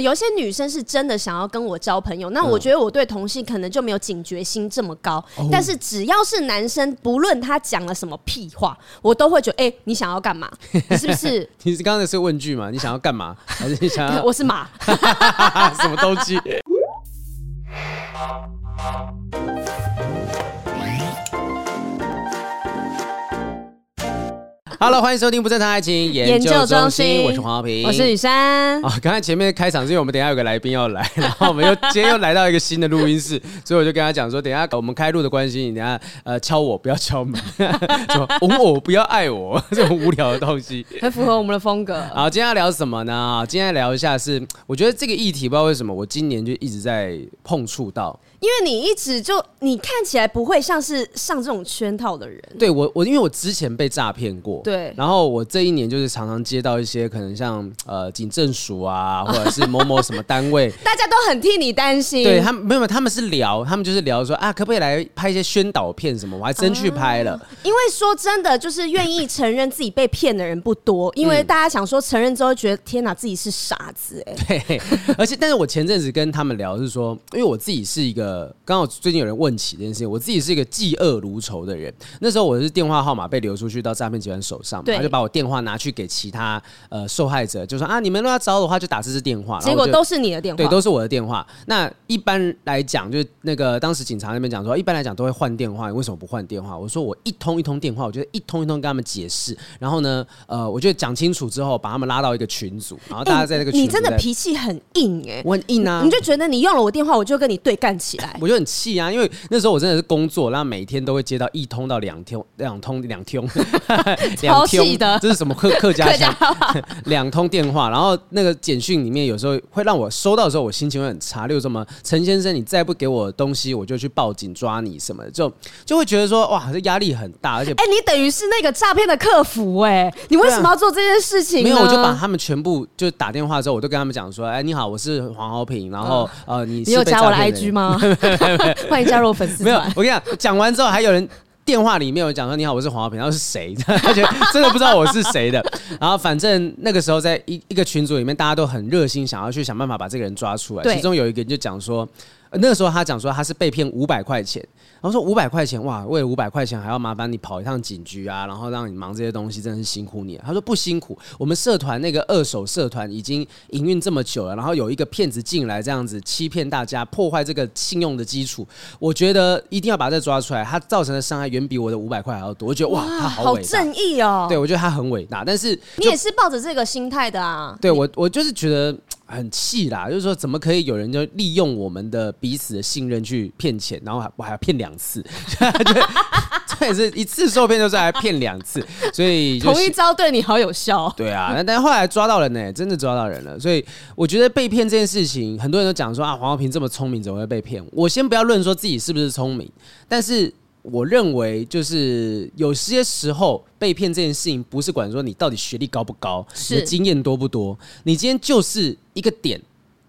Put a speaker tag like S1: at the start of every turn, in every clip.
S1: 有一些女生是真的想要跟我交朋友，那我觉得我对同性可能就没有警觉心这么高。嗯、但是只要是男生，不论他讲了什么屁话，我都会觉得，哎、欸，你想要干嘛？你是不是？
S2: 你是刚才是问句嘛？你想要干嘛？还是你想要？
S1: 我是马，
S2: 什么东西？Hello，欢迎收听不正常爱情研究中心。中心我是黄浩平，
S1: 我是雨珊。
S2: 啊，刚才前面开场是因为我们等一下有个来宾要来，然后我们又今天又来到一个新的录音室，所以我就跟他讲说，等一下我们开录的关系，你等一下呃敲我，不要敲门，说哄我，不要爱我，这种无聊的东西，
S1: 很符合我们的风格。
S2: 好，今天要聊什么呢？今天聊一下是，我觉得这个议题不知道为什么我今年就一直在碰触到。
S1: 因为你一直就你看起来不会像是上这种圈套的人。
S2: 对我我因为我之前被诈骗过，
S1: 对，
S2: 然后我这一年就是常常接到一些可能像呃警政署啊，或者是某某什么单位，
S1: 大家都很替你担心。
S2: 对他们没有，他们是聊，他们就是聊说啊，可不可以来拍一些宣导片什么？我还真去拍了。啊、
S1: 因为说真的，就是愿意承认自己被骗的人不多，因为大家想说承认之后觉得天哪，自己是傻子哎。
S2: 对，而且但是我前阵子跟他们聊是说，因为我自己是一个刚好最近有人问起这件事情，我自己是一个嫉恶如仇的人。那时候我是电话号码被流出去到诈骗集团手上，他就把我电话拿去给其他呃受害者，就说啊，你们如果要找我的话就打这支电话。
S1: 结果都是你的电话，
S2: 对，都是我的电话。那一般来讲，就是那个当时警察那边讲说，一般来讲都会换电话，为什么不换电话？我说我一通一通电话，我觉得一通一通跟他们解释，然后呢，呃，我觉得讲清楚之后，把他们拉到一个群组，然后大家在那个群。你
S1: 真的脾气很硬哎、欸，
S2: 我很硬啊，
S1: 你就觉得你用了我电话，我就跟你对干起来，
S2: 我就很气啊，因为。那时候我真的是工作，然后每天都会接到一通到两通、两通、两通、
S1: 两通的，
S2: 这是什么客客家腔？两通电话，然后那个简讯里面有时候会让我收到的时候，我心情会很差。例如什么陈先生，你再不给我东西，我就去报警抓你什么的，就就会觉得说哇，这压力很大。而且，
S1: 哎、欸，你等于是那个诈骗的客服哎、欸，你为什么要做这件事情？
S2: 没有，我就把他们全部就打电话之后，我都跟他们讲说，哎，你好，我是黄豪平，然后、嗯、呃，你
S1: 你有加我的 IG 吗？欢迎加入。粉丝
S2: 没有，我跟你讲，讲完之后还有人电话里面有讲说，你好，我是黄浩平，然后是谁？他觉得真的不知道我是谁的。然后反正那个时候在一一个群组里面，大家都很热心，想要去想办法把这个人抓出来。其中有一个人就讲说，那个时候他讲说他是被骗五百块钱。然后说五百块钱哇，为了五百块钱还要麻烦你跑一趟警局啊，然后让你忙这些东西，真的是辛苦你了。他说不辛苦，我们社团那个二手社团已经营运这么久了，然后有一个骗子进来这样子欺骗大家，破坏这个信用的基础，我觉得一定要把这抓出来。他造成的伤害远比我的五百块还要多。我觉得哇，他好伟大，
S1: 好正义哦。
S2: 对，我觉得他很伟大，但是
S1: 你也是抱着这个心态的啊。
S2: 对我，我就是觉得。很气啦，就是说怎么可以有人就利用我们的彼此的信任去骗钱，然后还我还要骗两次，这也是一次受骗就是还骗两次，所以
S1: 同一招对你好有效。
S2: 对啊，那但后来抓到人呢，真的抓到人了，所以我觉得被骗这件事情，很多人都讲说啊，黄浩平这么聪明，怎么会被骗？我先不要论说自己是不是聪明，但是。我认为就是有些时候被骗这件事情，不是管说你到底学历高不高，你的经验多不多，你今天就是一个点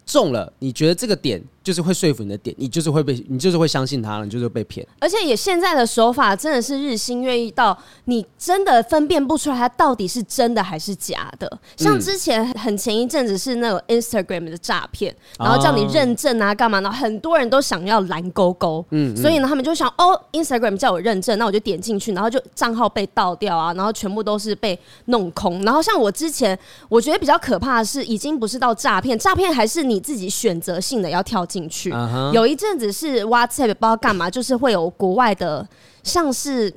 S2: 中了，你觉得这个点。就是会说服你的点，你就是会被，你就是会相信他了，你就是被骗。
S1: 而且也现在的手法真的是日新月异，到你真的分辨不出来它到底是真的还是假的。像之前很前一阵子是那种 Instagram 的诈骗，然后叫你认证啊干嘛呢？很多人都想要蓝勾勾，嗯，所以呢他们就想哦，Instagram 叫我认证，那我就点进去，然后就账号被盗掉啊，然后全部都是被弄空。然后像我之前我觉得比较可怕的是，已经不是到诈骗，诈骗还是你自己选择性的要跳进。进去，uh huh. 有一阵子是 WhatsApp 不知道干嘛，就是会有国外的，像是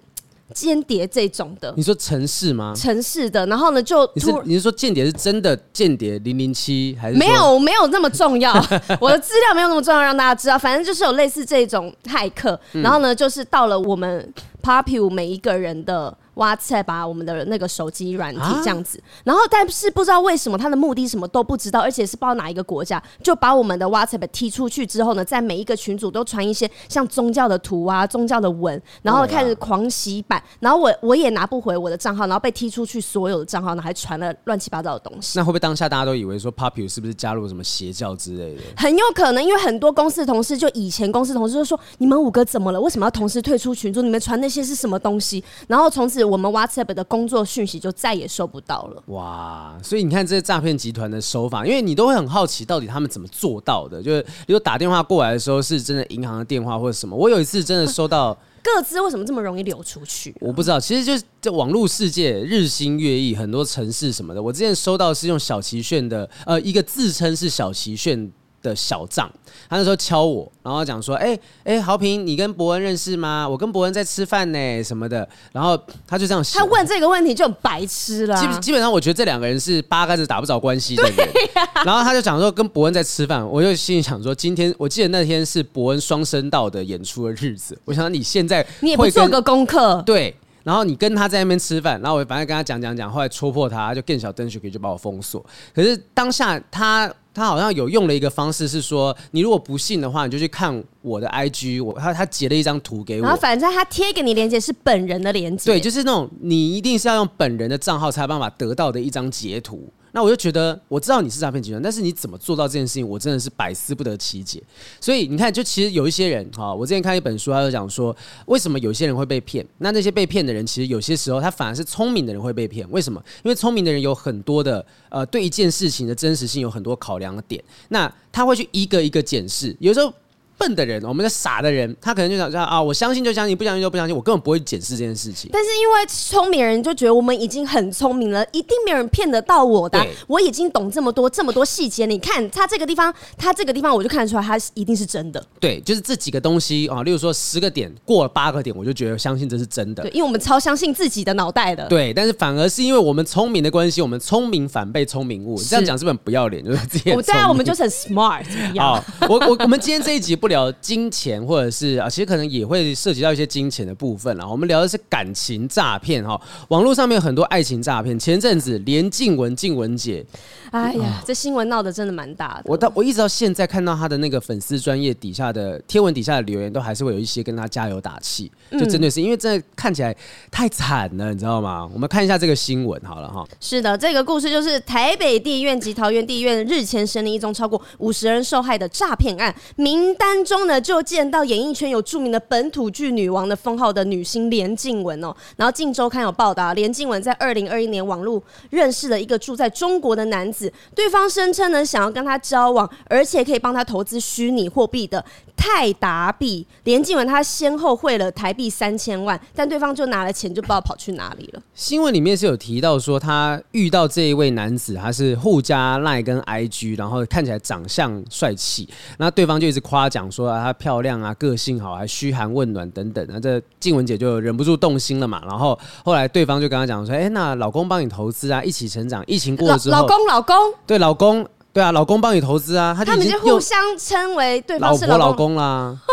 S1: 间谍这种的。
S2: 你说城市吗？
S1: 城市的，然后呢就
S2: 你是你是说间谍是真的间谍零零七还是？
S1: 没有没有那么重要，我的资料没有那么重要，让大家知道。反正就是有类似这种骇客，嗯、然后呢就是到了我们 Popular 每一个人的。WhatsApp 把我们的那个手机软体这样子，然后但是不知道为什么他的目的什么都不知道，而且是不知道哪一个国家，就把我们的 WhatsApp 踢出去之后呢，在每一个群组都传一些像宗教的图啊、宗教的文，然后开始狂洗版，然后我我也拿不回我的账号，然后被踢出去所有的账号呢，还传了乱七八糟的东西。
S2: 那会不会当下大家都以为说 Popular 是不是加入了什么邪教之类的？
S1: 很有可能，因为很多公司的同事就以前公司同事就说：“你们五个怎么了？为什么要同时退出群组？你们传那些是什么东西？”然后从此我们 WhatsApp 的工作讯息就再也收不到了。
S2: 哇，所以你看这些诈骗集团的手法，因为你都会很好奇，到底他们怎么做到的？就是如果打电话过来的时候是真的银行的电话或者什么，我有一次真的收到。
S1: 各自为什么这么容易流出去？
S2: 我不知道，其实就是这网络世界日新月异，很多城市什么的。我之前收到是用小齐炫的，呃，一个自称是小齐炫的小账，他那时候敲我，然后讲说：“哎、欸、哎、欸，豪平，你跟伯恩认识吗？我跟伯恩在吃饭呢，什么的。”然后他就这样，
S1: 他问这个问题就很白痴了、啊。
S2: 基基本上，我觉得这两个人是八竿子打不着关系的人。啊、然后他就讲说跟伯恩在吃饭，我就心里想说，今天我记得那天是伯恩双声道的演出的日子，我想你现在
S1: 你也不做个功课，
S2: 对。然后你跟他在那边吃饭，然后我反正跟他讲讲讲，后来戳破他，就更小灯就可以就把我封锁。可是当下他他好像有用了一个方式，是说你如果不信的话，你就去看我的 IG，我他他截了一张图给我。
S1: 然后反正他贴给你链接是本人的链接，
S2: 对，就是那种你一定是要用本人的账号才有办法得到的一张截图。那我就觉得，我知道你是诈骗集团，但是你怎么做到这件事情，我真的是百思不得其解。所以你看，就其实有一些人哈，我之前看一本书，他就讲说，为什么有些人会被骗？那那些被骗的人，其实有些时候他反而是聪明的人会被骗。为什么？因为聪明的人有很多的呃，对一件事情的真实性有很多考量的点，那他会去一个一个检视，有时候。笨的人，我们的傻的人，他可能就想说啊，我相信就相信，不相信就不相信，我根本不会检视这件事情。
S1: 但是因为聪明人就觉得我们已经很聪明了，一定没有人骗得到我的。我已经懂这么多这么多细节，你看他这个地方，他这个地方，我就看得出来，他一定是真的。
S2: 对，就是这几个东西啊，例如说十个点过了八个点，我就觉得相信这是真的。
S1: 对，因为我们超相信自己的脑袋的。
S2: 对，但是反而是因为我们聪明的关系，我们聪明反被聪明误。这样讲是不是很不要脸？就是这样。
S1: 我在我们就是很 smart。
S2: 好，我我我们今天这一集不聊金钱。或者是啊，其实可能也会涉及到一些金钱的部分了。我们聊的是感情诈骗哈，网络上面有很多爱情诈骗。前阵子连静文静文姐，
S1: 哎呀，这新闻闹得真的蛮大的。
S2: 我到我一直到现在看到她的那个粉丝专业底下的贴文底下的留言，都还是会有一些跟她加油打气，就针对是因为真的看起来太惨了，你知道吗？我们看一下这个新闻好了哈。
S1: 是的，这个故事就是台北地院及桃园地院日前审理一宗超过五十人受害的诈骗案，名单中呢就见。到演艺圈有著名的本土剧女王的封号的女星连静雯哦，然后《镜周刊》有报道，连静雯在二零二一年网络认识了一个住在中国的男子，对方声称呢想要跟他交往，而且可以帮他投资虚拟货币的泰达币。连静雯她先后汇了台币三千万，但对方就拿了钱就不知道跑去哪里了。
S2: 新闻里面是有提到说，他遇到这一位男子，他是互加赖跟 IG，然后看起来长相帅气，那对方就一直夸奖说啊，她漂亮。啊，个性好，还嘘寒问暖等等，那这静雯姐就忍不住动心了嘛。然后后来对方就跟她讲说：“哎、欸，那老公帮你投资啊，一起成长。疫情过了之后，
S1: 老公老公
S2: 对老公对啊，老公帮你投资啊，他
S1: 们就互相称为对方是
S2: 老婆老公啦。”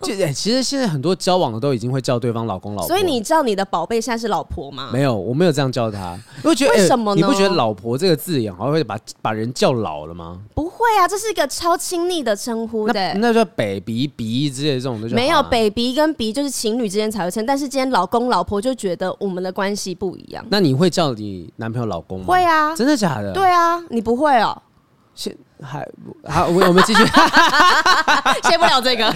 S2: 就其实现在很多交往的都已经会叫对方老公老婆，
S1: 所以你知道你的宝贝现在是老婆吗？
S2: 没有，我没有这样叫他。因为觉得为什么呢？你不觉得老婆这个字眼好像会把把人叫老了吗？
S1: 不会啊，这是一个超亲昵的称呼的。
S2: 那，那叫 baby、B 之类的这种的就
S1: 没有 baby 跟 B 就是情侣之间才会称，但是今天老公老婆就觉得我们的关系不一样。
S2: 那你会叫你男朋友老公吗？
S1: 会啊，
S2: 真的假的？
S1: 对啊，你不会哦。
S2: 现还好，我我们继续，
S1: 接不了这个。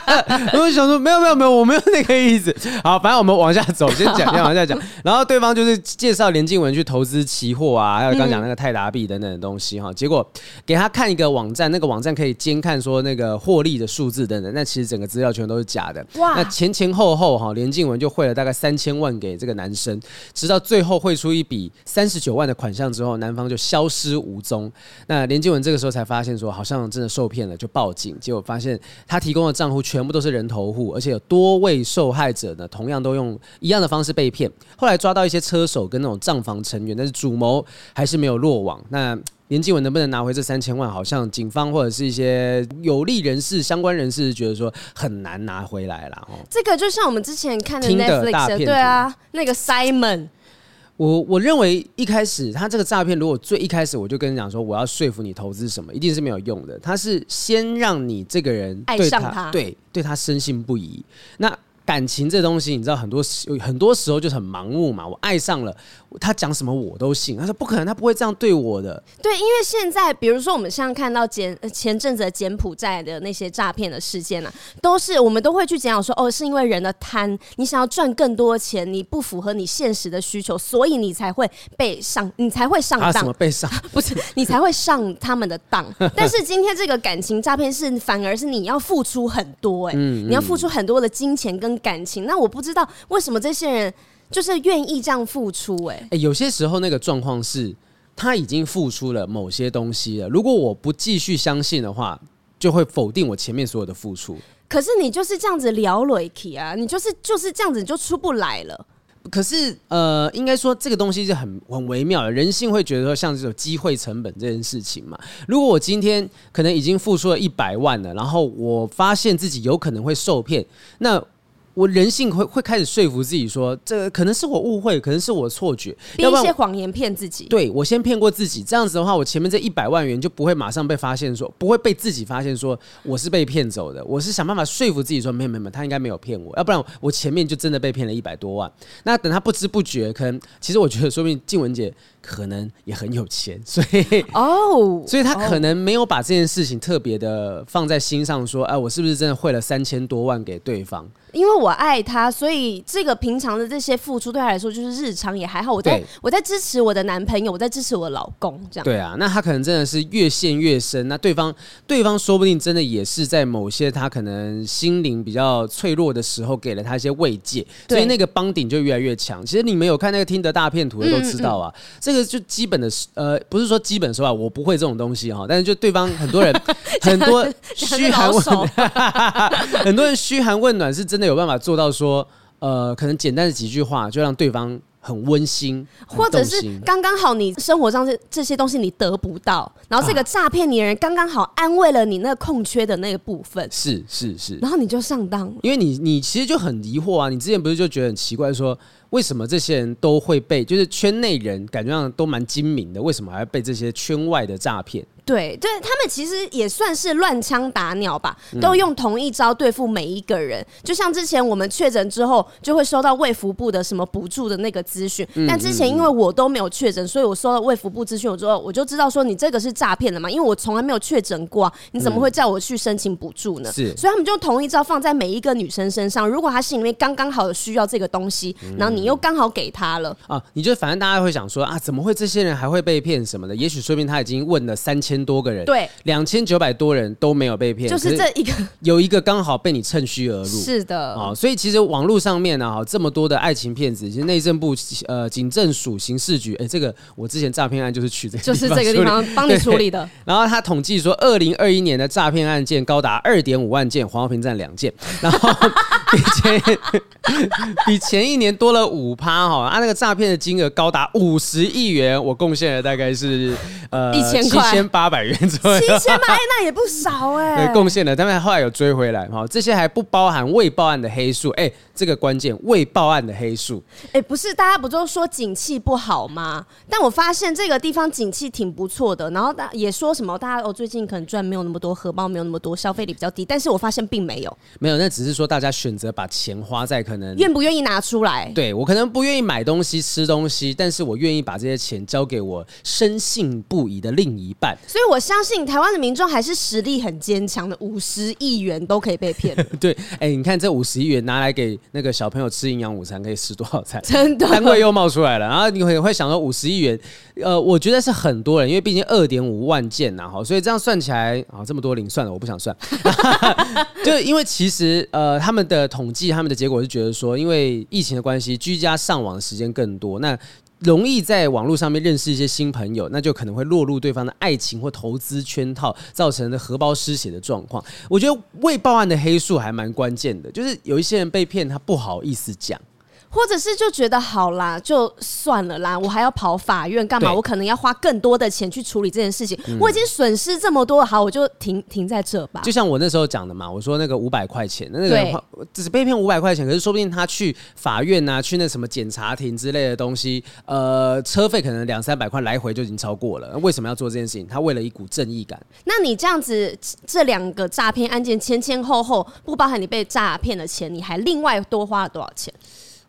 S2: 我想说，没有没有没有，我没有那个意思。好，反正我们往下走，先讲，先往下讲。然后对方就是介绍连静文去投资期货啊，还有刚讲那个泰达币等等的东西哈。结果给他看一个网站，那个网站可以监看说那个获利的数字等等。那其实整个资料全都是假的。哇！那前前后后哈，连静文就汇了大概三千万给这个男生，直到最后汇出一笔三十九万的款项之后，男方就消失无踪。那连静文这个时候。才发现说好像真的受骗了，就报警。结果发现他提供的账户全部都是人头户，而且有多位受害者呢，同样都用一样的方式被骗。后来抓到一些车手跟那种账房成员，但是主谋还是没有落网。那连继文能不能拿回这三千万？好像警方或者是一些有利人士、相关人士觉得说很难拿回来了。哦，
S1: 这个就像我们之前看的 Netflix 的，对啊，那个 Simon。
S2: 我我认为一开始他这个诈骗，如果最一开始我就跟你讲说，我要说服你投资什么，一定是没有用的。他是先让你这个人对他爱上他，对对他深信不疑。那感情这东西，你知道很多时很多时候就是很盲目嘛。我爱上了他讲什么我都信，他说不可能，他不会这样对我的。
S1: 对，因为现在比如说我们像看到柬前阵子的柬埔寨的那些诈骗的事件呢、啊，都是我们都会去讲讲说，哦，是因为人的贪，你想要赚更多钱，你不符合你现实的需求，所以你才会被上，你才会上当。
S2: 什么被上？
S1: 不是，你才会上他们的当。但是今天这个感情诈骗是反而是你要付出很多、欸，哎、嗯，你要付出很多的金钱跟感情。那我不知道为什么这些人就是愿意这样付出、欸，哎、
S2: 欸，有些时候那个状况是他已经付出了某些东西了。如果我不继续相信的话，就会否定我前面所有的付出。
S1: 可是你就是这样子聊了起啊，你就是就是这样子你就出不来了。
S2: 可是呃，应该说这个东西是很很微妙的，人性会觉得说像这种机会成本这件事情嘛。如果我今天可能已经付出了一百万了，然后我发现自己有可能会受骗，那。我人性会会开始说服自己说，这个可能是我误会，可能是我错觉，
S1: 编一些谎言骗自己。
S2: 对，我先骗过自己，这样子的话，我前面这一百万元就不会马上被发现说，说不会被自己发现说我是被骗走的。我是想办法说服自己说，没有没有，他应该没有骗我，要不然我前面就真的被骗了一百多万。那等他不知不觉，可能其实我觉得，说不定静雯姐可能也很有钱，所以哦，oh, 所以他可能没有把这件事情特别的放在心上，说，哎，我是不是真的汇了三千多万给对方？
S1: 因为我爱他，所以这个平常的这些付出对他来说就是日常也还好。我在我在支持我的男朋友，我在支持我的老公，这样。
S2: 对啊，那他可能真的是越陷越深。那对方对方说不定真的也是在某些他可能心灵比较脆弱的时候给了他一些慰藉，所以那个帮顶就越来越强。其实你们有看那个听得大片图的都知道啊，嗯嗯，这个就基本的呃，不是说基本说吧，我不会这种东西哈，但是就对方很多人 很多嘘寒问 很多人嘘寒问暖是真的有办法做到说，呃，可能简单的几句话就让对方很温馨，
S1: 或者是刚刚好你生活上这这些东西你得不到，然后这个诈骗你的人刚刚好安慰了你那个空缺的那个部分，
S2: 是是是，
S1: 然后你就上当了，
S2: 因为你你其实就很疑惑啊，你之前不是就觉得很奇怪说，为什么这些人都会被，就是圈内人感觉上都蛮精明的，为什么还要被这些圈外的诈骗？
S1: 对，对他们其实也算是乱枪打鸟吧，都用同一招对付每一个人。嗯、就像之前我们确诊之后，就会收到卫福部的什么补助的那个资讯。但之前因为我都没有确诊，所以我收到卫福部资讯，我之后我就知道说你这个是诈骗的嘛，因为我从来没有确诊过、啊，你怎么会叫我去申请补助呢？是，所以他们就同一招放在每一个女生身上。如果她心里面刚刚好有需要这个东西，然后你又刚好给她了啊，
S2: 你就反正大家会想说啊，怎么会这些人还会被骗什么的？也许说明他已经问了三千多个人。
S1: 对。
S2: 两千九百多人都没有被骗，
S1: 就是这一个
S2: 有一个刚好被你趁虚而入。
S1: 是的，
S2: 啊，所以其实网络上面呢，哈，这么多的爱情骗子，其实内政部呃警政署刑事局，哎，这个我之前诈骗案就是取这个，
S1: 就是这个地方帮你处理的。
S2: 然后他统计说，二零二一年的诈骗案件高达二点五万件，黄豪平占两件，然后比前比前一年多了五趴哈，啊，那个诈骗的金额高达五十亿元，我贡献了大概是呃
S1: 一千块。
S2: 千八百元左右，
S1: 七千嘛，哎，那也不少哎。
S2: 对，贡献了，他们后来有追回来哈。这些还不包含未报案的黑数，哎，这个关键，未报案的黑数。
S1: 哎，不是，大家不都说景气不好吗？但我发现这个地方景气挺不错的，然后大也说什么，大家哦最近可能赚没有那么多，荷包没有那么多，消费力比较低。但是我发现并没有，
S2: 没有，那只是说大家选择把钱花在可能
S1: 愿不愿意拿出来。
S2: 对，我可能不愿意买东西吃东西，但是我愿意把这些钱交给我深信不疑的另一半。
S1: 所以我相信台湾的民众还是实力很坚强的，五十亿元都可以被骗。
S2: 对，哎、欸，你看这五十亿元拿来给那个小朋友吃营养午餐，可以吃多少餐？
S1: 真的，
S2: 单位又冒出来了。然后你会会想说五十亿元，呃，我觉得是很多人，因为毕竟二点五万件呐，哈，所以这样算起来啊，这么多零算了，我不想算。就因为其实呃，他们的统计，他们的结果是觉得说，因为疫情的关系，居家上网的时间更多，那。容易在网络上面认识一些新朋友，那就可能会落入对方的爱情或投资圈套，造成的荷包失血的状况。我觉得未报案的黑数还蛮关键的，就是有一些人被骗，他不好意思讲。
S1: 或者是就觉得好啦，就算了啦，我还要跑法院干嘛？我可能要花更多的钱去处理这件事情。嗯、我已经损失这么多，好，我就停停在这吧。
S2: 就像我那时候讲的嘛，我说那个五百块钱，那个人只是被骗五百块钱，可是说不定他去法院啊，去那什么检察庭之类的东西，呃，车费可能两三百块来回就已经超过了。为什么要做这件事情？他为了一股正义感。
S1: 那你这样子，这两个诈骗案件前前后后，不包含你被诈骗的钱，你还另外多花了多少钱？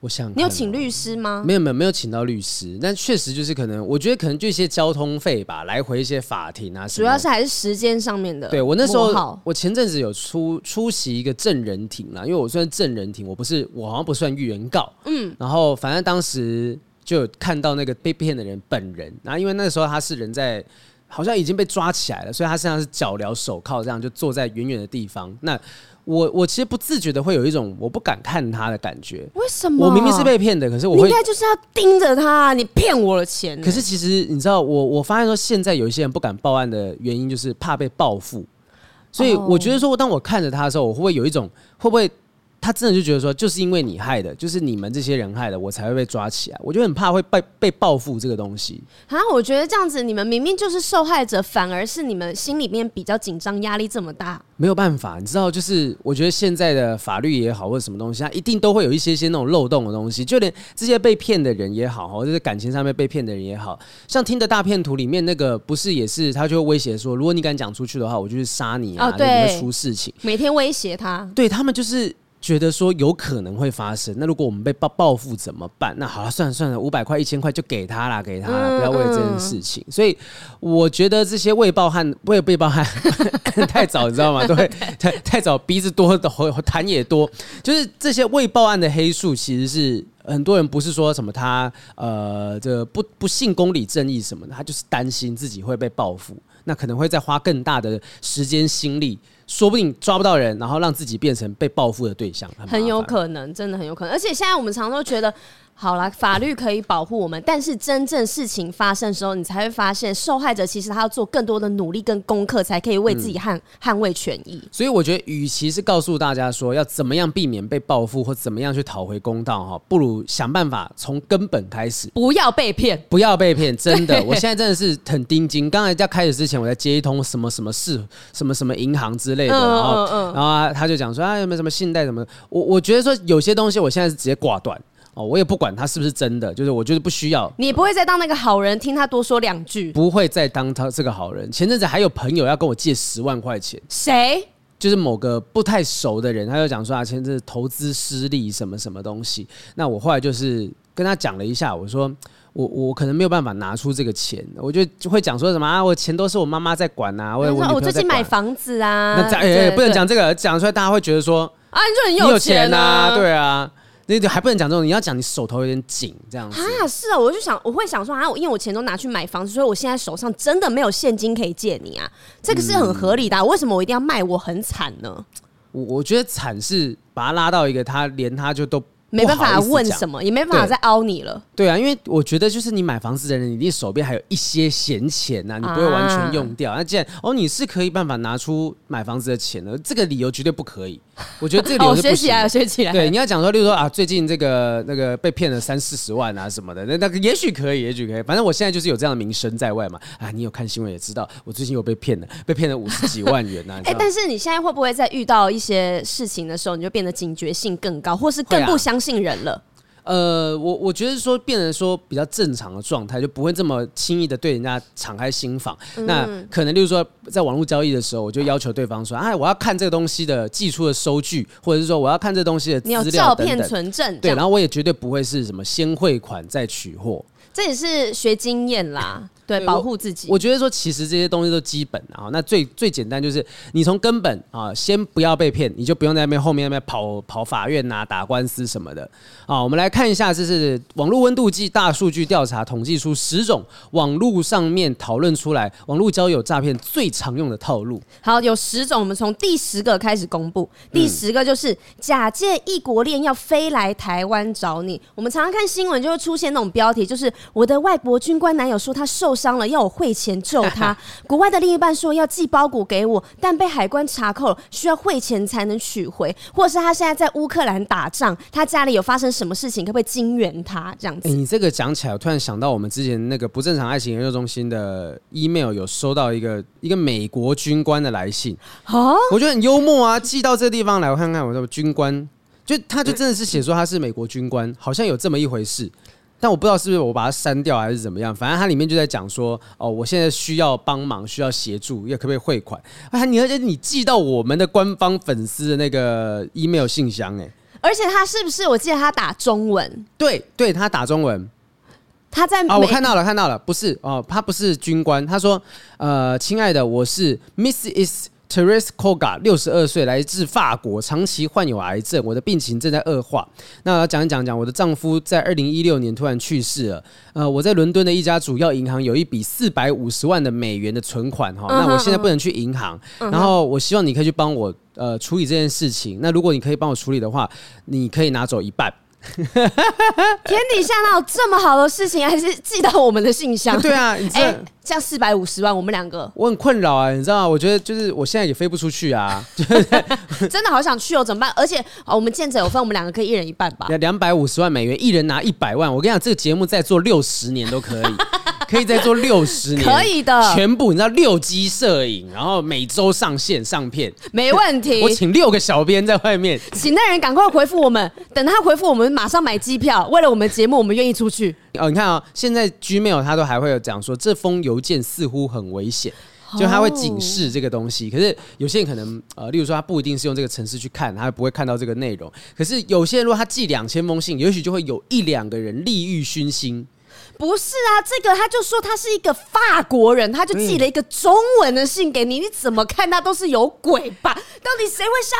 S2: 我想
S1: 你有请律师吗？
S2: 没有没有没有请到律师，但确实就是可能，我觉得可能就一些交通费吧，来回一些法庭啊，
S1: 主要是还是时间上面的。
S2: 对，我那时候，我前阵子有出出席一个证人庭啦，因为我算证人庭，我不是我好像不算原告，嗯，然后反正当时就有看到那个被骗的人本人，然后因为那时候他是人在，好像已经被抓起来了，所以他身上是脚镣手铐，这样就坐在远远的地方，那。我我其实不自觉的会有一种我不敢看他的感觉。
S1: 为什么？
S2: 我明明是被骗的，可是我会
S1: 应该就是要盯着他，你骗我的钱。
S2: 可是其实你知道，我我发现说现在有一些人不敢报案的原因，就是怕被报复。所以我觉得说，当我看着他的时候，我会不会有一种会不会？他真的就觉得说，就是因为你害的，就是你们这些人害的，我才会被抓起来。我就很怕会被被报复这个东西。
S1: 啊，我觉得这样子，你们明明就是受害者，反而是你们心里面比较紧张，压力这么大。
S2: 没有办法，你知道，就是我觉得现在的法律也好，或者什么东西，它一定都会有一些些那种漏洞的东西。就连这些被骗的人也好，或者是感情上面被骗的人也好，像听的大片图里面那个，不是也是他就会威胁说，如果你敢讲出去的话，我就去杀你啊，你会出事情。
S1: 每天威胁他，
S2: 对他们就是。觉得说有可能会发生，那如果我们被报报复怎么办？那好了，算了算了，五百块、一千块就给他啦，给他啦，不要为了这件事情。所以我觉得这些未报汉、未被报汉 太早，你知道吗？都会 太太早，鼻子多的痰也多。就是这些未报案的黑数，其实是很多人不是说什么他呃这个、不不信公理正义什么的，他就是担心自己会被报复，那可能会再花更大的时间心力。说不定抓不到人，然后让自己变成被报复的对象，很，
S1: 有可能，真的很有可能。而且现在我们常常都觉得。好啦，法律可以保护我们，但是真正事情发生的时候，你才会发现受害者其实他要做更多的努力跟功课，才可以为自己捍捍卫权益。
S2: 所以我觉得，与其是告诉大家说要怎么样避免被报复或怎么样去讨回公道，哈，不如想办法从根本开始，
S1: 不要被骗，
S2: 不要被骗。真的，我现在真的是很盯紧。刚才在开始之前，我在接一通什么什么事，什么什么银行之类的，然后然后他就讲说啊，有没有什么信贷什么？我我觉得说有些东西，我现在是直接挂断。哦，我也不管他是不是真的，就是我觉得不需要。
S1: 你不会再当那个好人，听他多说两句。
S2: 不会再当他这个好人。前阵子还有朋友要跟我借十万块钱，
S1: 谁？
S2: 就是某个不太熟的人，他就讲说啊，前阵子投资失利，什么什么东西。那我后来就是跟他讲了一下，我说我我可能没有办法拿出这个钱，我就就会讲说什么啊，我钱都是我妈妈在管啊，我我
S1: 我最近买房子啊。
S2: 那哎哎，不能讲这个，讲出来大家会觉得说
S1: 啊，你就很有钱啊，
S2: 对啊。那还不能讲这种，你要讲你手头有点紧这样子
S1: 啊？是啊，我就想我会想说啊，因为我钱都拿去买房子，所以我现在手上真的没有现金可以借你啊，这个是很合理的啊。为什么我一定要卖我很惨呢？
S2: 我我觉得惨是把他拉到一个他连他就都。
S1: 没办法问什么，也没办法再凹你了。
S2: 对啊，因为我觉得就是你买房子的人，你一定手边还有一些闲钱呐、啊，你不会完全用掉。啊、那既然哦，你是可以办法拿出买房子的钱的，这个理由绝对不可以。我觉得这个理由是不行。学起来，
S1: 学起来。
S2: 对，你要讲说，例如说啊，最近这个那个被骗了三四十万啊什么的，那那个也许可以，也许可以。反正我现在就是有这样的名声在外嘛。啊，你有看新闻也知道，我最近又被骗了，被骗了五十几万元呐、啊。哎、欸，
S1: 但是你现在会不会在遇到一些事情的时候，你就变得警觉性更高，或是更不相信人了？
S2: 呃，我我觉得说变成说比较正常的状态，就不会这么轻易的对人家敞开心房。嗯、那可能，例如说，在网络交易的时候，我就要求对方说：“哎，我要看这个东西的寄出的收据，或者是说我要看这东西的资料等等。”照片
S1: 存证，
S2: 对，然后我也绝对不会是什么先汇款再取货。
S1: 这也是学经验啦，对，对保护自己。
S2: 我，我觉得说，其实这些东西都基本啊。那最最简单就是，你从根本啊，先不要被骗，你就不用在那边后面那边跑跑法院呐、啊，打官司什么的啊。我们来看一下，这是网络温度计大数据调查统计出十种网络上面讨论出来网络交友诈骗最常用的套路。
S1: 好，有十种，我们从第十个开始公布。第十个就是假借异国恋要飞来台湾找你。我们常常看新闻就会出现那种标题，就是。我的外国军官男友说他受伤伤了，要我汇钱救他。国外的另一半说要寄包裹给我，但被海关查扣了，需要汇钱才能取回。或者是他现在在乌克兰打仗，他家里有发生什么事情，可不可以经援他？这样子。
S2: 欸，你这个讲起来，我突然想到我们之前那个不正常爱情研究中心的 email 有收到一个一个美国军官的来信啊，我觉得很幽默啊，寄到这个地方来，我看看我的军官。就他就真的是写说他是美国军官，好像有这么一回事，但我不知道是不是我把它删掉还是怎么样。反正它里面就在讲说，哦，我现在需要帮忙，需要协助，要可不可以汇款？啊，你而且你寄到我们的官方粉丝的那个 email 信箱，哎，
S1: 而且他是不是？我记得他打中文，
S2: 对对，他打中文，
S1: 他在
S2: 啊，我看到了，看到了，不是哦，他不是军官，他说，呃，亲爱的，我是 Mrs. Therese Koga，六十二岁，来自法国，长期患有癌症，我的病情正在恶化。那要讲一讲讲，我的丈夫在二零一六年突然去世了。呃，我在伦敦的一家主要银行有一笔四百五十万的美元的存款哈，那我现在不能去银行，然后我希望你可以去帮我呃处理这件事情。那如果你可以帮我处理的话，你可以拿走一半。
S1: 天底下哪有这么好的事情，还是寄到我们的信箱？
S2: 对啊，你这、欸、
S1: 这样四百五十万，我们两个
S2: 我很困扰啊，你知道吗？我觉得就是我现在也飞不出去啊，
S1: 真的好想去哦，怎么办？而且我们见者有份，我们两个可以一人一半吧？
S2: 两百五十万美元，一人拿一百万。我跟你讲，这个节目再做六十年都可以。可以再做六十年，
S1: 可以的，
S2: 全部你知道六机摄影，然后每周上线上片，
S1: 没问题。
S2: 我请六个小编在外面，
S1: 请那人赶快回复我们，等他回复我们，马上买机票。为了我们节目，我们愿意出去。
S2: 哦，你看啊、哦，现在 Gmail 它都还会有讲说，这封邮件似乎很危险，就他会警示这个东西。可是有些人可能呃，例如说他不一定是用这个程式去看，他不会看到这个内容。可是有些人如果他寄两千封信，也许就会有一两个人利欲熏心。
S1: 不是啊，这个他就说他是一个法国人，他就寄了一个中文的信给你，你怎么看他都是有鬼吧？到底谁会相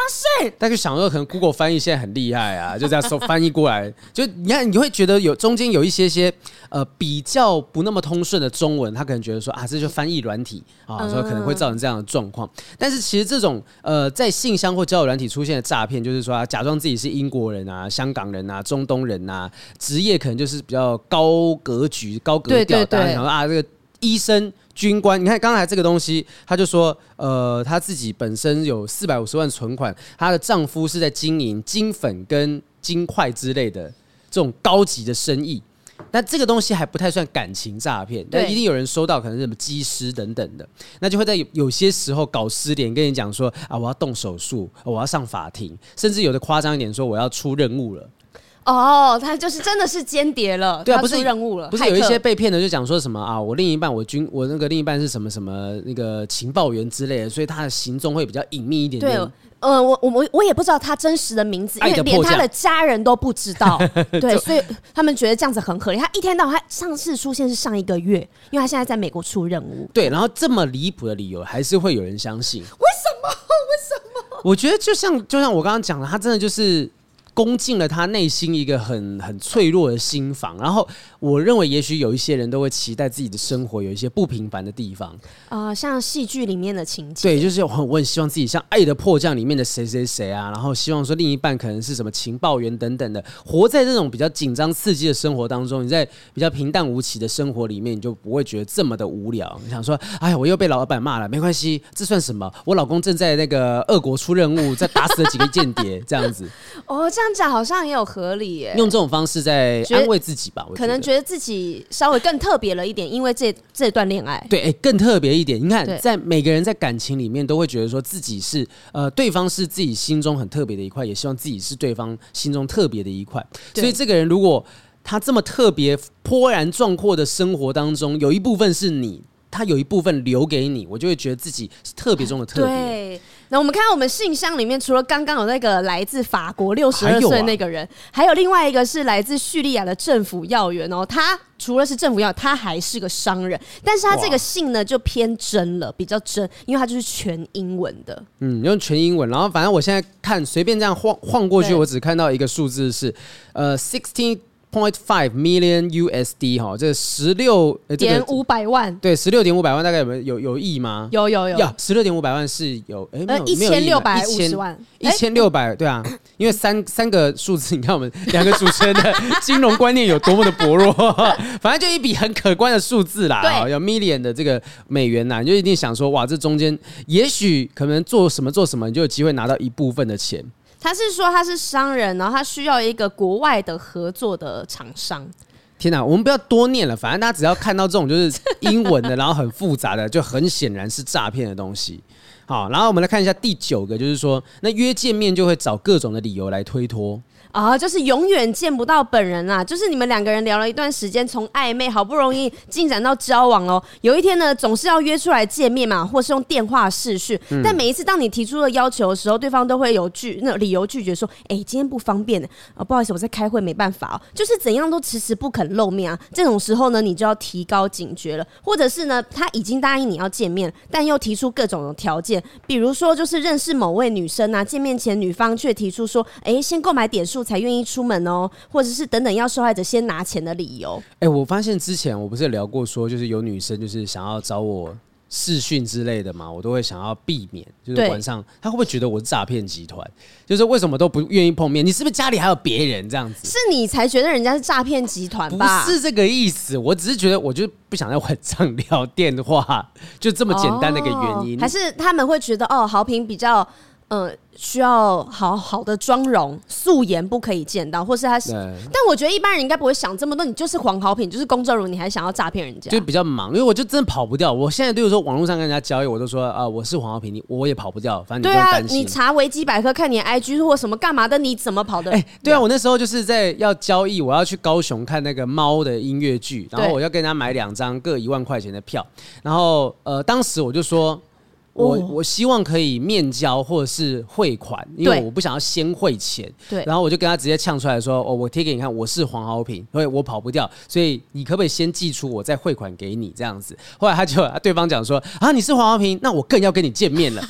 S1: 信？
S2: 他就想说，可能 Google 翻译现在很厉害啊，就这样说 翻译过来，就你看你会觉得有中间有一些些呃比较不那么通顺的中文，他可能觉得说啊，这就翻译软体啊，所以可能会造成这样的状况。但是其实这种呃在信箱或交友软体出现的诈骗，就是说啊假装自己是英国人啊、香港人啊、中东人啊，职业可能就是比较高格。局高格调，大家想说啊，这个医生、军官，你看刚才这个东西，他就说，呃，他自己本身有四百五十万存款，她的丈夫是在经营金粉跟金块之类的这种高级的生意，但这个东西还不太算感情诈骗，但一定有人收到，可能是什么机师等等的，那就会在有些时候搞失联，跟你讲说啊，我要动手术，我要上法庭，甚至有的夸张一点说我要出任务了。
S1: 哦，他就是真的是间谍了，
S2: 对啊，不是
S1: 任务了，
S2: 不是有一些被骗的，就讲说什么啊，我另一半，我军，我那个另一半是什么什么那个情报员之类的，所以他的行踪会比较隐秘一点点。
S1: 对，呃，我我我也不知道他真实的名字，因为连他的家人都不知道。对，所以他们觉得这样子很合理。他一天到晚，他上次出现是上一个月，因为他现在在美国出任务。
S2: 对，然后这么离谱的理由，还是会有人相信。为什
S1: 么？为什么？
S2: 我觉得就像就像我刚刚讲的，他真的就是。攻进了他内心一个很很脆弱的心房，然后我认为也许有一些人都会期待自己的生活有一些不平凡的地方
S1: 啊、呃，像戏剧里面的情节，
S2: 对，就是我很我很希望自己像《爱的迫降》里面的谁谁谁啊，然后希望说另一半可能是什么情报员等等的，活在这种比较紧张刺激的生活当中，你在比较平淡无奇的生活里面，你就不会觉得这么的无聊。你想说，哎呀，我又被老板骂了，没关系，这算什么？我老公正在那个俄国出任务，在打死了几个间谍，这样子。
S1: 哦，这样讲好像也有合理耶。
S2: 用这种方式在安慰自己吧，
S1: 可能觉得自己稍微更特别了一点，因为这这段恋爱。
S2: 对，更特别一点。你看，在每个人在感情里面都会觉得说自己是呃，对方是自己心中很特别的一块，也希望自己是对方心中特别的一块。所以，这个人如果他这么特别、波澜壮阔的生活当中，有一部分是你，他有一部分留给你，我就会觉得自己是特别中的特别。
S1: 对。那我们看到我们信箱里面，除了刚刚有那个来自法国六十二岁那个人，还有，啊，还有另外一个是来自叙利亚的政府要员哦。他除了是政府要，他还是个商人，但是他这个信呢就偏真了，比较真，因为他就是全英文的。
S2: 嗯，用全英文，然后反正我现在看随便这样晃晃过去，我只看到一个数字是呃 sixteen point five million USD 哈，这十六
S1: 点五百万，
S2: 对，十六点五百万大概有没有有有亿吗？
S1: 有有有，
S2: 呀，十六点五百万是有，哎，没有，
S1: 一千六百五十万，
S2: 一千六百，对啊，因为三三个数字，你看我们两个主持人的金融观念有多么的薄弱，反正就一笔很可观的数字啦，对，有 million 的这个美元呐，你就一定想说，哇，这中间也许可能做什么做什么，你就有机会拿到一部分的钱。
S1: 他是说他是商人，然后他需要一个国外的合作的厂商。
S2: 天哪，我们不要多念了，反正大家只要看到这种就是英文的，然后很复杂的，就很显然是诈骗的东西。好，然后我们来看一下第九个，就是说那约见面就会找各种的理由来推脱。
S1: 啊，就是永远见不到本人啊！就是你们两个人聊了一段时间，从暧昧好不容易进展到交往哦。有一天呢，总是要约出来见面嘛，或是用电话视讯。嗯、但每一次当你提出了要求的时候，对方都会有拒那理由拒绝说：“哎、欸，今天不方便啊，不好意思，我在开会，没办法哦。”就是怎样都迟迟不肯露面啊。这种时候呢，你就要提高警觉了。或者是呢，他已经答应你要见面，但又提出各种的条件，比如说就是认识某位女生啊，见面前女方却提出说：“哎、欸，先购买点数。”才愿意出门哦，或者是等等要受害者先拿钱的理由。
S2: 哎、欸，我发现之前我不是聊过说，就是有女生就是想要找我视讯之类的嘛，我都会想要避免。就是晚上他会不会觉得我是诈骗集团？就是为什么都不愿意碰面？你是不是家里还有别人这样子？
S1: 是你才觉得人家是诈骗集团吧？
S2: 不是这个意思，我只是觉得我就不想在晚上 聊电话，就这么简单的一个原因。
S1: 哦、还是他们会觉得哦，豪平比较。呃，需要好好的妆容，素颜不可以见到，或是他。对但我觉得一般人应该不会想这么多。你就是黄豪平，就是公众人物，你还想要诈骗人家？
S2: 就比较忙，因为我就真的跑不掉。我现在都有说网络上跟人家交易，我都说啊、呃，我是黄豪平，你我也跑不掉。反正你不用担心。对啊，
S1: 你查维基百科，看你的 IG 或什么干嘛的，你怎么跑的？哎、欸，
S2: 对啊，我那时候就是在要交易，我要去高雄看那个猫的音乐剧，然后我要跟人家买两张各一万块钱的票，然后呃，当时我就说。我我希望可以面交或者是汇款，因为我不想要先汇钱。对，然后我就跟他直接呛出来说：“哦，我贴给你看，我是黄豪平，所以我跑不掉，所以你可不可以先寄出，我再汇款给你这样子？”后来他就对方讲说：“啊，你是黄豪平，那我更要跟你见面了。”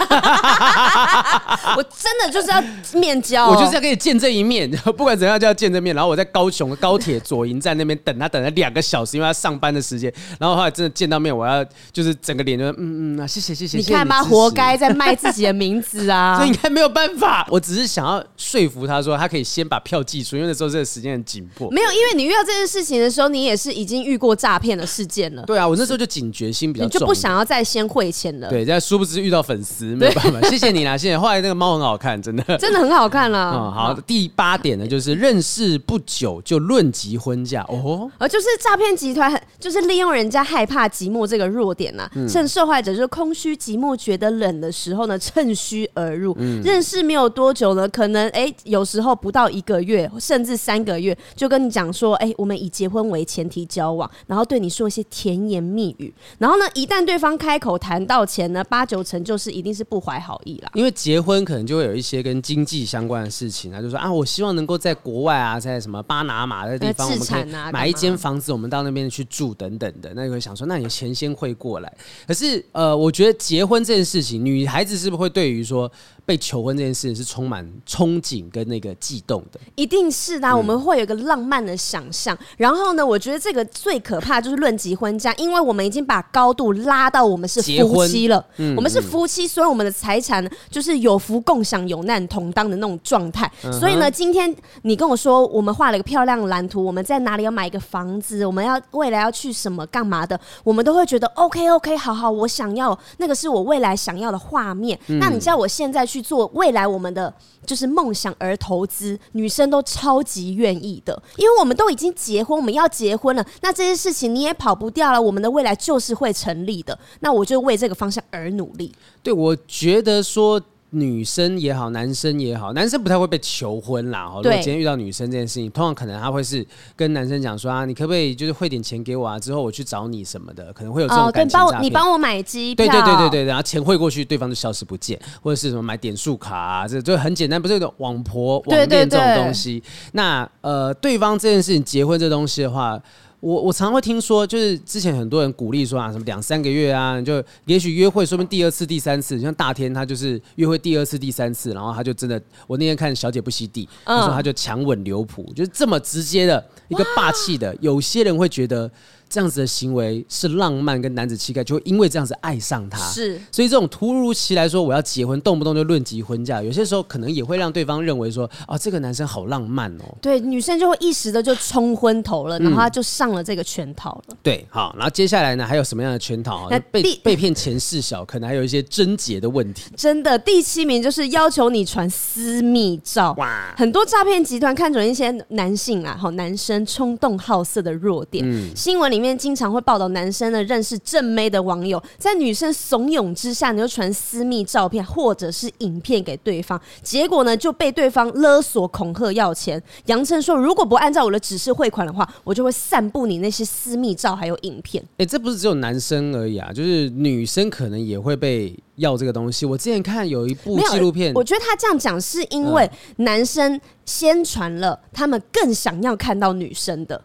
S1: 我真的就是要面交，
S2: 我就是要跟你见这一面，不管怎样就要见这面。然后我在高雄高铁左营站那边等他，等了两个小时，因为他上班的时间。然后后来真的见到面，我要就是整个脸就嗯嗯啊，谢谢谢谢。
S1: 你看。他活该在卖自己的名字啊！
S2: 所以应该没有办法。我只是想要说服他说，他可以先把票寄出，因为那时候这个时间很紧迫。
S1: 没有，因为你遇到这件事情的时候，你也是已经遇过诈骗的事件了。
S2: 对啊，我那时候就警觉心比较重，
S1: 你就不想要再先汇钱了。
S2: 对，但殊不知遇到粉丝，没有办法。谢谢你啦，谢谢。后来那个猫很好看，真的，
S1: 真的很好看啦。
S2: 嗯，好。第八点呢，就是认识不久就论及婚嫁哦，
S1: 而就是诈骗集团很，就是利用人家害怕寂寞这个弱点呐，趁受害者就是空虚寂寞觉得冷的时候。呢，趁虚而入，嗯、认识没有多久呢，可能哎、欸，有时候不到一个月，甚至三个月，就跟你讲说，哎、欸，我们以结婚为前提交往，然后对你说一些甜言蜜语，然后呢，一旦对方开口谈到钱呢，八九成就是一定是不怀好意啦。
S2: 因为结婚可能就会有一些跟经济相关的事情啊，就说啊，我希望能够在国外啊，在什么巴拿马的地方，我们可以买一间房子，我们到那边去住等等的。那你会想说，那你钱先汇过来。可是呃，我觉得结婚这这件事情，女孩子是不是会对于说被求婚这件事是充满憧憬跟那个悸动的？
S1: 一定是的，我们会有一个浪漫的想象。嗯、然后呢，我觉得这个最可怕就是论及婚嫁，因为我们已经把高度拉到我们是夫妻了。嗯、我们是夫妻，所以我们的财产就是有福共享、有难同当的那种状态。嗯、所以呢，今天你跟我说我们画了一个漂亮的蓝图，我们在哪里要买一个房子，我们要未来要去什么干嘛的，我们都会觉得 OK OK，好好，我想要那个是我未来想要的画面。嗯、那你知道我现在去做未来我们的就是梦想而投资，女生都超级愿意的，因为我们都已经结婚，我们要结婚了，那这些事情你也跑不掉了，我们的未来就是会成立的，那我就为这个方向而努力。
S2: 对，我觉得说。女生也好，男生也好，男生不太会被求婚啦。如果今天遇到女生这件事情，通常可能他会是跟男生讲说啊，你可不可以就是汇点钱给我啊？之后我去找你什么的，可能会有这种感情诈骗。
S1: 你帮我买机票，
S2: 对对对对对，然后钱汇过去，对方就消失不见，或者是什么买点数卡啊，这就很简单，不是有种网婆网恋这种东西。那呃，对方这件事情结婚这东西的话。我我常常会听说，就是之前很多人鼓励说啊，什么两三个月啊，就也许约会，说不定第二次、第三次，像大天他就是约会第二次、第三次，然后他就真的，我那天看《小姐不惜地》，他说他就强吻刘普，就是这么直接的一个霸气的，有些人会觉得。这样子的行为是浪漫跟男子气概，就会因为这样子爱上他。
S1: 是，
S2: 所以这种突如其来说我要结婚，动不动就论及婚嫁，有些时候可能也会让对方认为说，啊，这个男生好浪漫哦。
S1: 对，女生就会一时的就冲昏头了，然后他就上了这个圈套了。
S2: 嗯、对，好，然后接下来呢，还有什么样的圈套？那被被骗钱事小，可能还有一些贞洁的问题。
S1: 真的，第七名就是要求你传私密照。哇，很多诈骗集团看准一些男性啊，好男生冲动好色的弱点。嗯，新闻里面经常会报道男生呢认识正妹的网友，在女生怂恿之下，你就传私密照片或者是影片给对方，结果呢就被对方勒索恐吓要钱，杨晨说如果不按照我的指示汇款的话，我就会散布你那些私密照还有影片。
S2: 哎、欸，这不是只有男生而已啊，就是女生可能也会被要这个东西。我之前看有一部纪录片，
S1: 我觉得他这样讲是因为男生先传了，他们更想要看到女生的。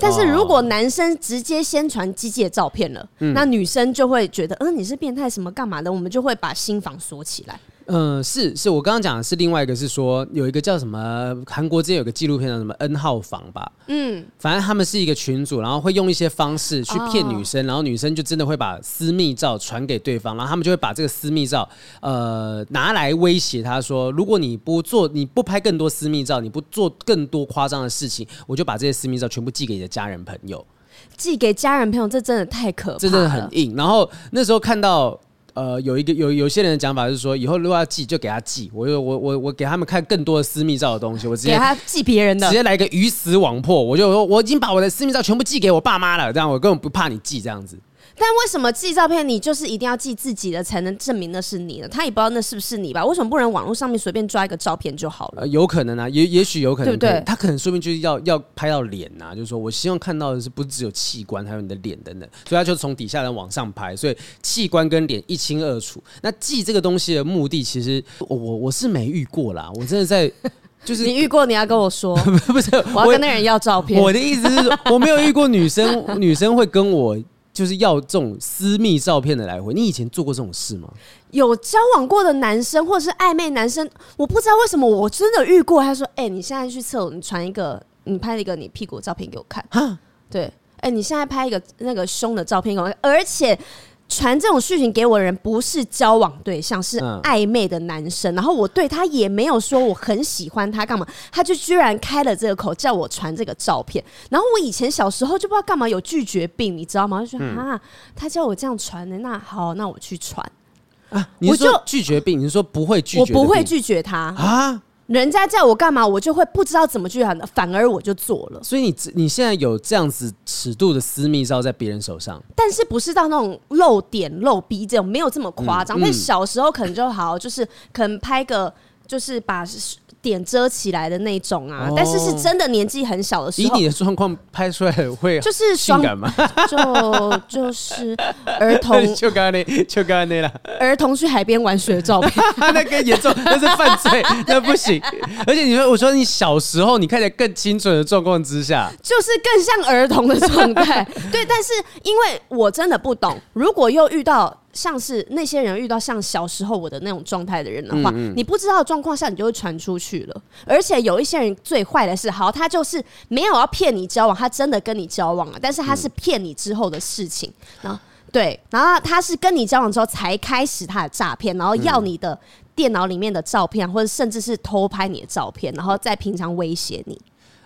S1: 但是如果男生直接先传鸡鸡的照片了，嗯，那女生就会觉得，嗯，你是变态什么干嘛的？我们就会把心房锁起来。
S2: 嗯，是是，我刚刚讲的是另外一个，是说有一个叫什么韩国之前有个纪录片叫什么 N 号房吧，嗯，反正他们是一个群组，然后会用一些方式去骗女生，然后女生就真的会把私密照传给对方，然后他们就会把这个私密照呃拿来威胁他说，如果你不做，你不拍更多私密照，你不做更多夸张的事情，我就把这些私密照全部寄给你的家人朋友，
S1: 寄给家人朋友，这真的太可怕了，
S2: 这真的很硬。然后那时候看到。呃，有一个有有些人的讲法是说，以后如果要寄就给他寄，我我我我给他们看更多的私密照的东西，我直接
S1: 给他寄别人的，
S2: 直接来个鱼死网破，我就说我已经把我的私密照全部寄给我爸妈了，这样我根本不怕你寄这样子。
S1: 但为什么寄照片你就是一定要寄自己的才能证明那是你的？他也不知道那是不是你吧？为什么不能网络上面随便抓一个照片就好了？
S2: 呃，有可能啊，也也许有可能，
S1: 对不对？
S2: 他可能说明就是要要拍到脸呐，就是说我希望看到的是不只有器官，还有你的脸等等，所以他就从底下人往上拍，所以器官跟脸一清二楚。那寄这个东西的目的，其实我我我是没遇过啦，我真的在 就是
S1: 你遇过，你要跟我说，
S2: 不是
S1: 我要跟那人要照片。
S2: 我的意思是说，我没有遇过女生，女生会跟我。就是要这种私密照片的来回，你以前做过这种事吗？
S1: 有交往过的男生或者是暧昧男生，我不知道为什么我真的遇过。他说：“哎、欸，你现在去厕所，你传一个，你拍了一个你屁股的照片给我看。”哈，对，哎、欸，你现在拍一个那个胸的照片给我看，而且。传这种事情给我的人不是交往对象，是暧昧的男生。然后我对他也没有说我很喜欢他干嘛，他就居然开了这个口叫我传这个照片。然后我以前小时候就不知道干嘛有拒绝病，你知道吗？就说啊，他叫我这样传的，那好，那我去传
S2: 啊。你说拒绝病，你是说不会拒绝？
S1: 我不会拒绝他啊。人家叫我干嘛，我就会不知道怎么去反，反而我就做了。
S2: 所以你你现在有这样子尺度的私密照在别人手上，
S1: 但是不是到那种露点露逼这种，没有这么夸张。但小时候可能就好，就是可能拍个，就是把。点遮起来的那种啊，哦、但是是真的年纪很小的时候。
S2: 以你的状况拍出来会就是性感吗？
S1: 就就是儿童，
S2: 就刚刚那，就刚刚那了。
S1: 儿童去海边玩水的照片，
S2: 那个严重，那是犯罪，那不行。而且你说，我说你小时候，你看起来更清纯的状况之下，
S1: 就是更像儿童的状态。对，但是因为我真的不懂，如果又遇到。像是那些人遇到像小时候我的那种状态的人的话，嗯嗯，你不知道的状况下，你就会传出去了。而且有一些人最坏的是，好，他就是没有要骗你交往，他真的跟你交往了，但是他是骗你之后的事情。然后对，然后他是跟你交往之后才开始他的诈骗，然后要你的电脑里面的照片，或者甚至是偷拍你的照片，然后在平常威胁你。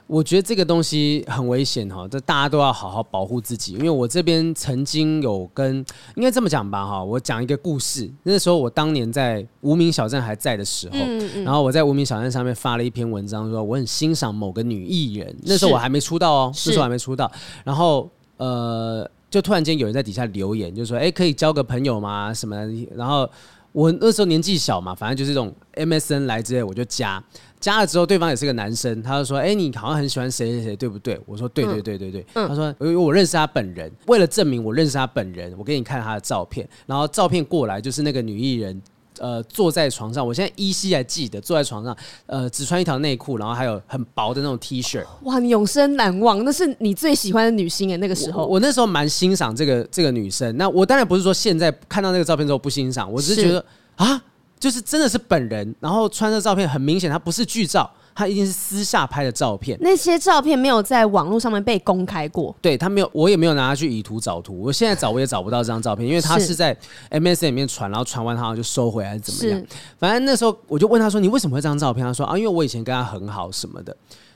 S2: 我觉得这个东西很危险哈，这大家都要好好保护自己。因为我这边曾经有跟，应该这么讲吧哈，我讲一个故事。那时候我当年在无名小镇还在的时候，然后我在无名小镇上面发了一篇文章，说我很欣赏某个女艺人。那时候我还没出道哦，那时候还没出道。然后呃，就突然间有人在底下留言，就说：“哎，可以交个朋友吗？什么？”然后我那时候年纪小嘛，反正就是这种 MSN 来之类，我就加。加了之后，对方也是个男生，他就说：“哎、欸，你好像很喜欢谁谁谁，对不对？”我说：“对对对对对。嗯”他说：“因为我认识他本人，为了证明我认识他本人，我给你看他的照片。然后照片过来就是那个女艺人呃坐在床上，我现在依稀还记得坐在床上，呃，只穿一条内裤，然后还有很薄的那种 T 恤。
S1: 哇，你永生难忘，那是你最喜欢的女星哎，那个时候
S2: 我，我那时候蛮欣赏这个这个女生。那我当然不是说现在看到那个照片之后不欣赏，我只是觉得是啊，就是真的是本人，然后穿的照片很明显，他不是剧照。他一定是私下拍的照片，
S1: 那些照片没有在网络上面被公开过。
S2: 对，他没有，我也没有拿他去以图找图。我现在找我也找不到这张照片，因为他是在 MSN 里面传，然后传完他好像就收回来还是怎么样。反正那时候我就问他说：“你为什么会这张照片？”他说：“啊，因为我以前跟他很好什么的。”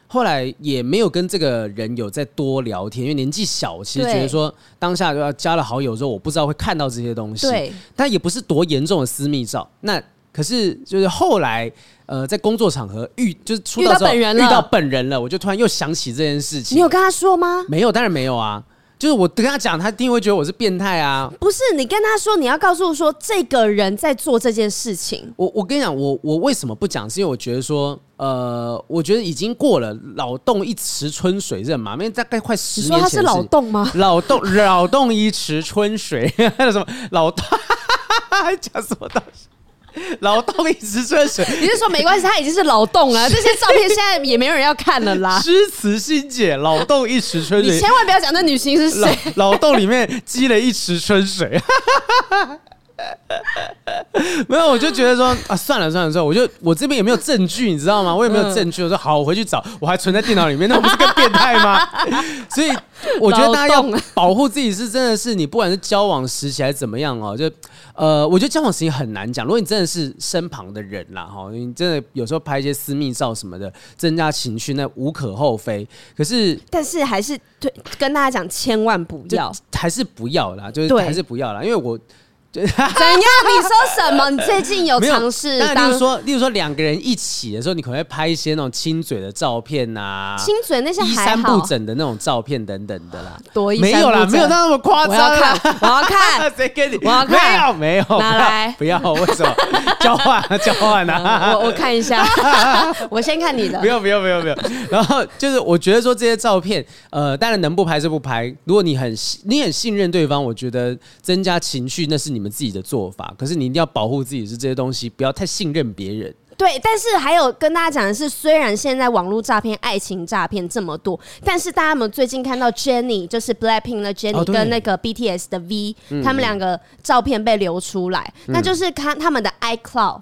S2: 后来也没有跟这个人有再多聊天，因为年纪小，其实觉得说当下就要加了好友之后，我不知道会看到这些东西。对，但也不是多严重的私密照。那可是就是后来。呃，在工作场合遇就是出道之后遇到本人了，遇到本人了，我就突然又想起这件事情。
S1: 你有跟他说吗？
S2: 没有，当然没有啊。就是我跟他讲，他一定会觉得我是变态啊。
S1: 不是，你跟他说，你要告诉说这个人在做这件事情。
S2: 我我跟你讲，我我为什么不讲？是因为我觉得说，呃，我觉得已经过了扰动一池春水这嘛，因为大概快十年前。你说他是
S1: 扰动吗？
S2: 扰动扰动一池春水，还 有什么扰动？还讲什么东西？劳动一池春水，
S1: 你是说没关系？他已经是劳动了，这些照片现在也没有人要看了啦。
S2: 诗词心解，劳动一池春水，
S1: 你千万不要讲那女星是谁。
S2: 劳动里面积了一池春水。没有，我就觉得说啊，算了算了算了，我就我这边也没有证据，你知道吗？我也没有证据。我说好，我回去找，我还存在电脑里面，那我不是更变态吗？所以我觉得大家要保护自己，是真的是你不管是交往时期还是怎么样哦，就呃，我觉得交往时期很难讲。如果你真的是身旁的人啦，哈，你真的有时候拍一些私密照什么的，增加情绪，那无可厚非。可是，
S1: 但是还是对跟大家讲，千万不要，
S2: 还是不要啦，就是还是不要啦，因为我。
S1: 怎样？你说什么？你最近有尝试？
S2: 那例如说，例如说两个人一起的时候，你可能会拍一些那种亲嘴的照片呐、啊，
S1: 亲嘴那些
S2: 衣衫不整的那种照片等等的啦。
S1: 多
S2: 没有啦，没有那么夸张。
S1: 我要看，我要看，谁
S2: 给你？
S1: 我要看，
S2: 没有，没有，
S1: 拿来，
S2: 不要，为什么？交换，交换啊！
S1: 我我看一下，我先看你的。
S2: 不用，不用，不用，不用。然后就是，我觉得说这些照片，呃，当然能不拍就不拍。如果你很你很信任对方，我觉得增加情绪那是你们自己的做法。可是你一定要保护自己，是这些东西不要太信任别人。
S1: 对，但是还有跟大家讲的是，虽然现在网络诈骗、爱情诈骗这么多，但是大家有没有最近看到 Jennie，就是 Blackpink 的 Jennie 跟那个 BTS 的 V，他们两个照片被流出来，嗯、那就是看他们的 iCloud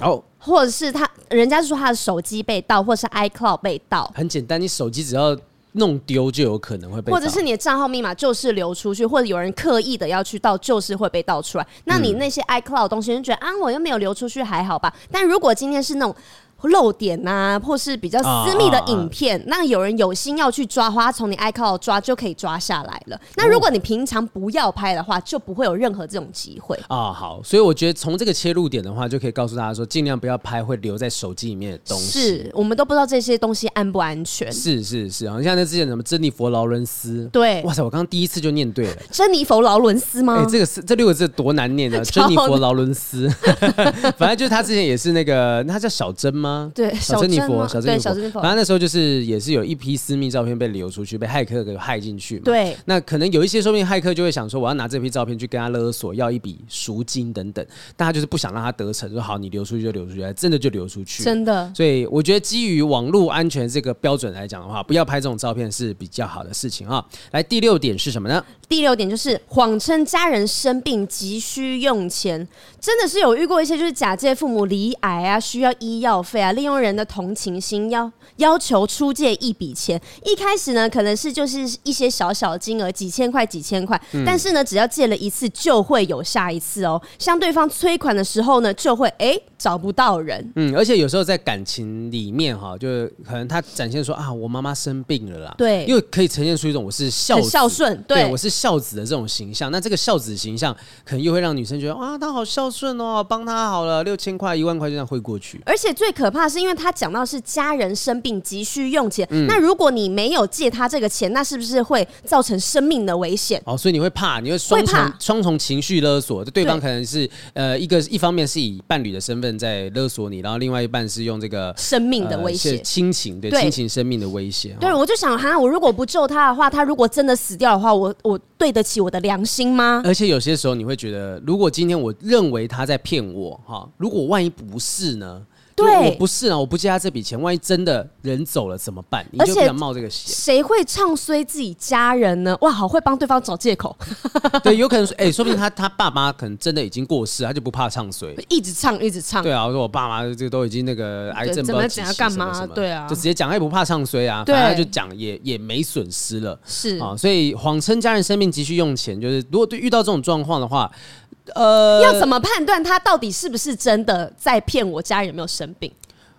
S1: 哦，或者是他人家说他的手机被盗，或者是 iCloud 被盗。
S2: 很简单，你手机只要。弄丢就有可能会被，
S1: 或者是你的账号密码就是流出去，或者有人刻意的要去盗，就是会被盗出来。那你那些 iCloud 东西，你觉得啊，我又没有流出去，还好吧？但如果今天是那种。漏点呐、啊，或是比较私密的影片，啊啊啊那有人有心要去抓，花从你 iCloud 抓就可以抓下来了。那如果你平常不要拍的话，就不会有任何这种机会
S2: 啊。好，所以我觉得从这个切入点的话，就可以告诉大家说，尽量不要拍会留在手机里面的东西。
S1: 是我们都不知道这些东西安不安全。
S2: 是是是，好像那之前什么珍妮佛劳伦斯，
S1: 对，
S2: 哇塞，我刚刚第一次就念对了，
S1: 珍妮佛劳伦斯吗？哎、
S2: 欸，这个是这六个字多难念啊，珍妮佛劳伦斯。反正就是他之前也是那个，他叫小珍吗？
S1: 对，小。珍妮佛，
S2: 小珍妮佛，反正那时候就是也是有一批私密照片被流出去，被骇客给骇进去嘛。
S1: 对，
S2: 那可能有一些说不定骇客就会想说，我要拿这批照片去跟他勒索，要一笔赎金等等。但他就是不想让他得逞，说好，你流出去就流出去，真的就流出去，
S1: 真的。
S2: 所以我觉得基于网络安全这个标准来讲的话，不要拍这种照片是比较好的事情啊。来，第六点是什么呢？
S1: 第六点就是谎称家人生病急需用钱，真的是有遇过一些就是假借父母罹癌啊，需要医药费啊，利用人的同情心要要求出借一笔钱。一开始呢，可能是就是一些小小金额，几千块、几千块，嗯、但是呢，只要借了一次，就会有下一次哦。向对方催款的时候呢，就会哎、欸、找不到人。
S2: 嗯，而且有时候在感情里面哈，就是可能他展现说啊，我妈妈生病了啦，
S1: 对，
S2: 因为可以呈现出一种我是孝
S1: 孝顺，
S2: 对我是。孝子的这种形象，那这个孝子形象可能又会让女生觉得啊，他好孝顺哦，帮他好了，六千块、一万块就这样汇过去。
S1: 而且最可怕是因为他讲到是家人生病急需用钱，嗯、那如果你没有借他这个钱，那是不是会造成生命的危险？
S2: 哦，所以你会怕，你会双重双重情绪勒索，对方可能是呃一个一方面是以伴侣的身份在勒索你，然后另外一半是用这个
S1: 生命的威胁、
S2: 呃、亲情对亲情生命的威胁。
S1: 对，我就想哈，我如果不救他的话，他如果真的死掉的话，我我。对得起我的良心吗？
S2: 而且有些时候你会觉得，如果今天我认为他在骗我，哈，如果万一不是呢？对，我不是啊，我不借他这笔钱，万一真的人走了怎么办？你就不想冒这个险。
S1: 谁会唱衰自己家人呢？哇，好会帮对方找借口。
S2: 对，有可能说，哎、欸，说不定他他爸妈可能真的已经过世，他就不怕唱衰，
S1: 一直唱一直唱。
S2: 对啊，我说我爸妈这个都已经那个癌症，不知道怎样干嘛？
S1: 对啊，
S2: 就直接讲，他也不怕唱衰啊，反正就讲也也没损失了。
S1: 是
S2: 啊，所以谎称家人生病急需用钱，就是如果对遇到这种状况的话，呃，
S1: 要怎么判断他到底是不是真的在骗我家人有没有生病？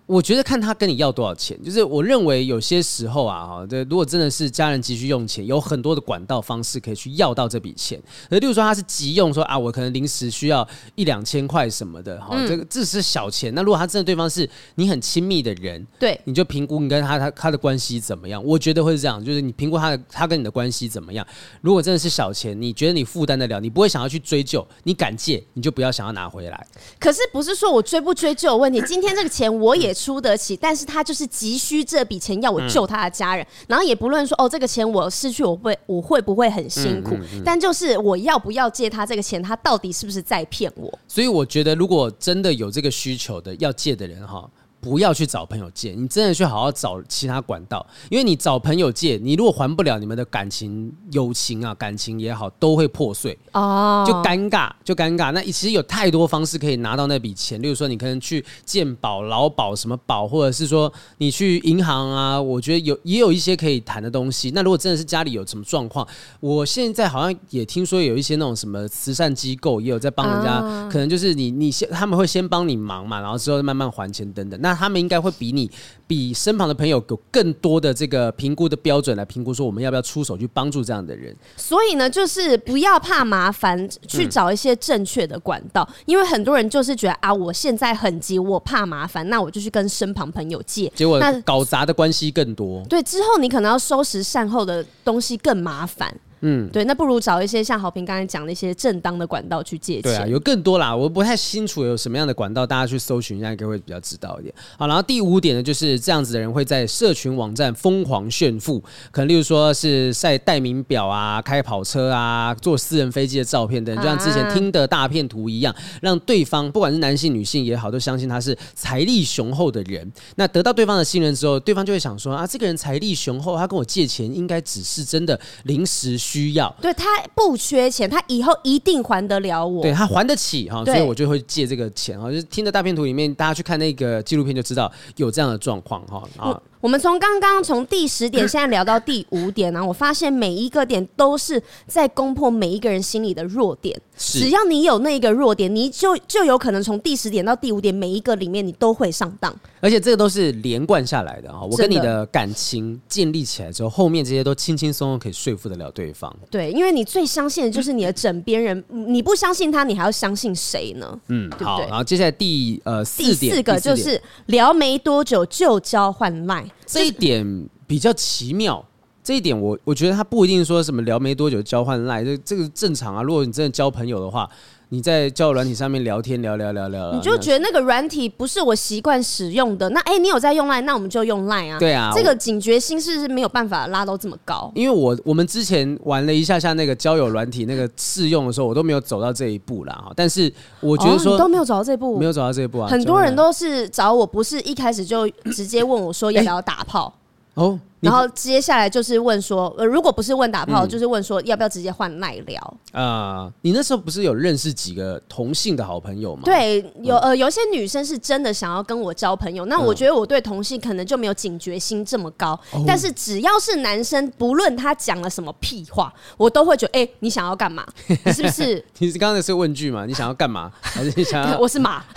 S2: 我觉得看他跟你要多少钱，就是我认为有些时候啊，哈，这如果真的是家人急需用钱，有很多的管道方式可以去要到这笔钱。而例如说他是急用，说啊，我可能临时需要一两千块什么的，哈、嗯，这个这是小钱。那如果他真的对方是你很亲密的人，
S1: 对，
S2: 你就评估你跟他他他的关系怎么样？我觉得会是这样，就是你评估他的他跟你的关系怎么样。如果真的是小钱，你觉得你负担得了，你不会想要去追究，你敢借，你就不要想要拿回来。
S1: 可是不是说我追不追究的问题，今天这个钱我也出得起，但是他就是急需这笔钱要我救他的家人，嗯、然后也不论说哦，这个钱我失去我会我会不会很辛苦，嗯嗯嗯、但就是我要不要借他这个钱，他到底是不是在骗我？
S2: 所以我觉得，如果真的有这个需求的要借的人哈。不要去找朋友借，你真的去好好找其他管道，因为你找朋友借，你如果还不了，你们的感情、友情啊，感情也好，都会破碎哦，就尴尬，就尴尬。那其实有太多方式可以拿到那笔钱，例如说你可能去健保、劳保什么保，或者是说你去银行啊，我觉得有也有一些可以谈的东西。那如果真的是家里有什么状况，我现在好像也听说有一些那种什么慈善机构也有在帮人家，啊、可能就是你你先他们会先帮你忙嘛，然后之后慢慢还钱等等。那他们应该会比你、比身旁的朋友有更多的这个评估的标准来评估，说我们要不要出手去帮助这样的人。
S1: 所以呢，就是不要怕麻烦，去找一些正确的管道。嗯、因为很多人就是觉得啊，我现在很急，我怕麻烦，那我就去跟身旁朋友借，
S2: 结果那搞砸的关系更多。
S1: 对，之后你可能要收拾善后的东西更麻烦。嗯，对，那不如找一些像好评刚才讲的一些正当的管道去借钱。
S2: 对啊，有更多啦，我不太清楚有什么样的管道，大家去搜寻一下，应该会比较知道一点。好，然后第五点呢，就是这样子的人会在社群网站疯狂炫富，可能例如说是晒代名表啊、开跑车啊、坐私人飞机的照片等，就像之前听的大片图一样，让对方不管是男性女性也好，都相信他是财力雄厚的人。那得到对方的信任之后，对方就会想说啊，这个人财力雄厚，他跟我借钱应该只是真的临时。需要
S1: 对他不缺钱，他以后一定还得了我，
S2: 对他还得起哈，所以我就会借这个钱哈。就是听着大片图里面，大家去看那个纪录片就知道有这样的状况哈啊。
S1: 我们从刚刚从第十点 现在聊到第五点呢，我发现每一个点都是在攻破每一个人心里的弱点。只要你有那一个弱点，你就就有可能从第十点到第五点每一个里面你都会上当。
S2: 而且这个都是连贯下来的啊！我跟你的感情建立起来之后，后面这些都轻轻松松可以说服得了对方。
S1: 对，因为你最相信的就是你的枕边人，你不相信他，你还要相信谁呢？嗯，对对好。
S2: 然后接下来第呃四点，
S1: 第四个就是聊没多久就交换 LINE。
S2: 这一点比较奇妙，这一点我我觉得他不一定说什么聊没多久交换赖，这这个正常啊。如果你真的交朋友的话。你在交友软体上面聊天聊聊聊聊，
S1: 你就觉得那个软体不是我习惯使用的，那哎、欸，你有在用 Line，那我们就用 Line 啊。
S2: 对啊，
S1: 这个警觉心是不是没有办法拉到这么高？
S2: 因为我我们之前玩了一下下那个交友软体那个试用的时候，我都没有走到这一步啦。哈。但是我觉得
S1: 说、都没有走到这一步，
S2: 没有走到这一步啊。
S1: 很多人都是找我，不是一开始就直接问我说要不要打炮。欸
S2: 哦，
S1: 然后接下来就是问说，呃，如果不是问打炮，嗯、就是问说要不要直接换耐聊啊、
S2: 呃？你那时候不是有认识几个同性的好朋友吗？
S1: 对，有呃，有些女生是真的想要跟我交朋友，那我觉得我对同性可能就没有警觉心这么高。嗯、但是只要是男生，不论他讲了什么屁话，我都会觉得，哎、欸，你想要干嘛？你是不是？
S2: 你是刚才是问句嘛？你想要干嘛？还是你想要？
S1: 我是马，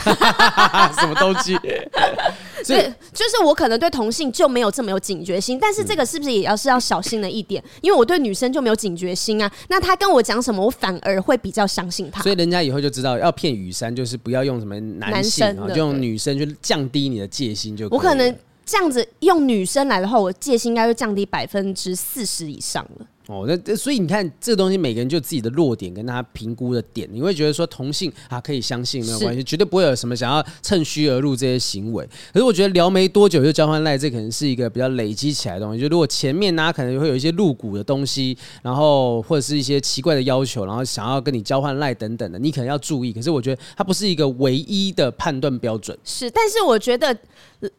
S2: 什么东西？
S1: 对，就是我可能对同性就没有这么有警觉心，但是这个是不是也要是要小心的一点？因为我对女生就没有警觉心啊。那他跟我讲什么，我反而会比较相信他。
S2: 所以人家以后就知道，要骗雨珊就是不要用什么男生就用女生去降低你的戒心就可以。
S1: 我可能这样子用女生来的话，我戒心应该会降低百分之四十以上了。
S2: 哦，那所以你看，这个东西每个人就自己的弱点跟他评估的点，你会觉得说同性啊可以相信没有关系，绝对不会有什么想要趁虚而入这些行为。可是我觉得聊没多久就交换赖，这可能是一个比较累积起来的东西。就如果前面呢、啊、可能会有一些露骨的东西，然后或者是一些奇怪的要求，然后想要跟你交换赖等等的，你可能要注意。可是我觉得它不是一个唯一的判断标准。
S1: 是，但是我觉得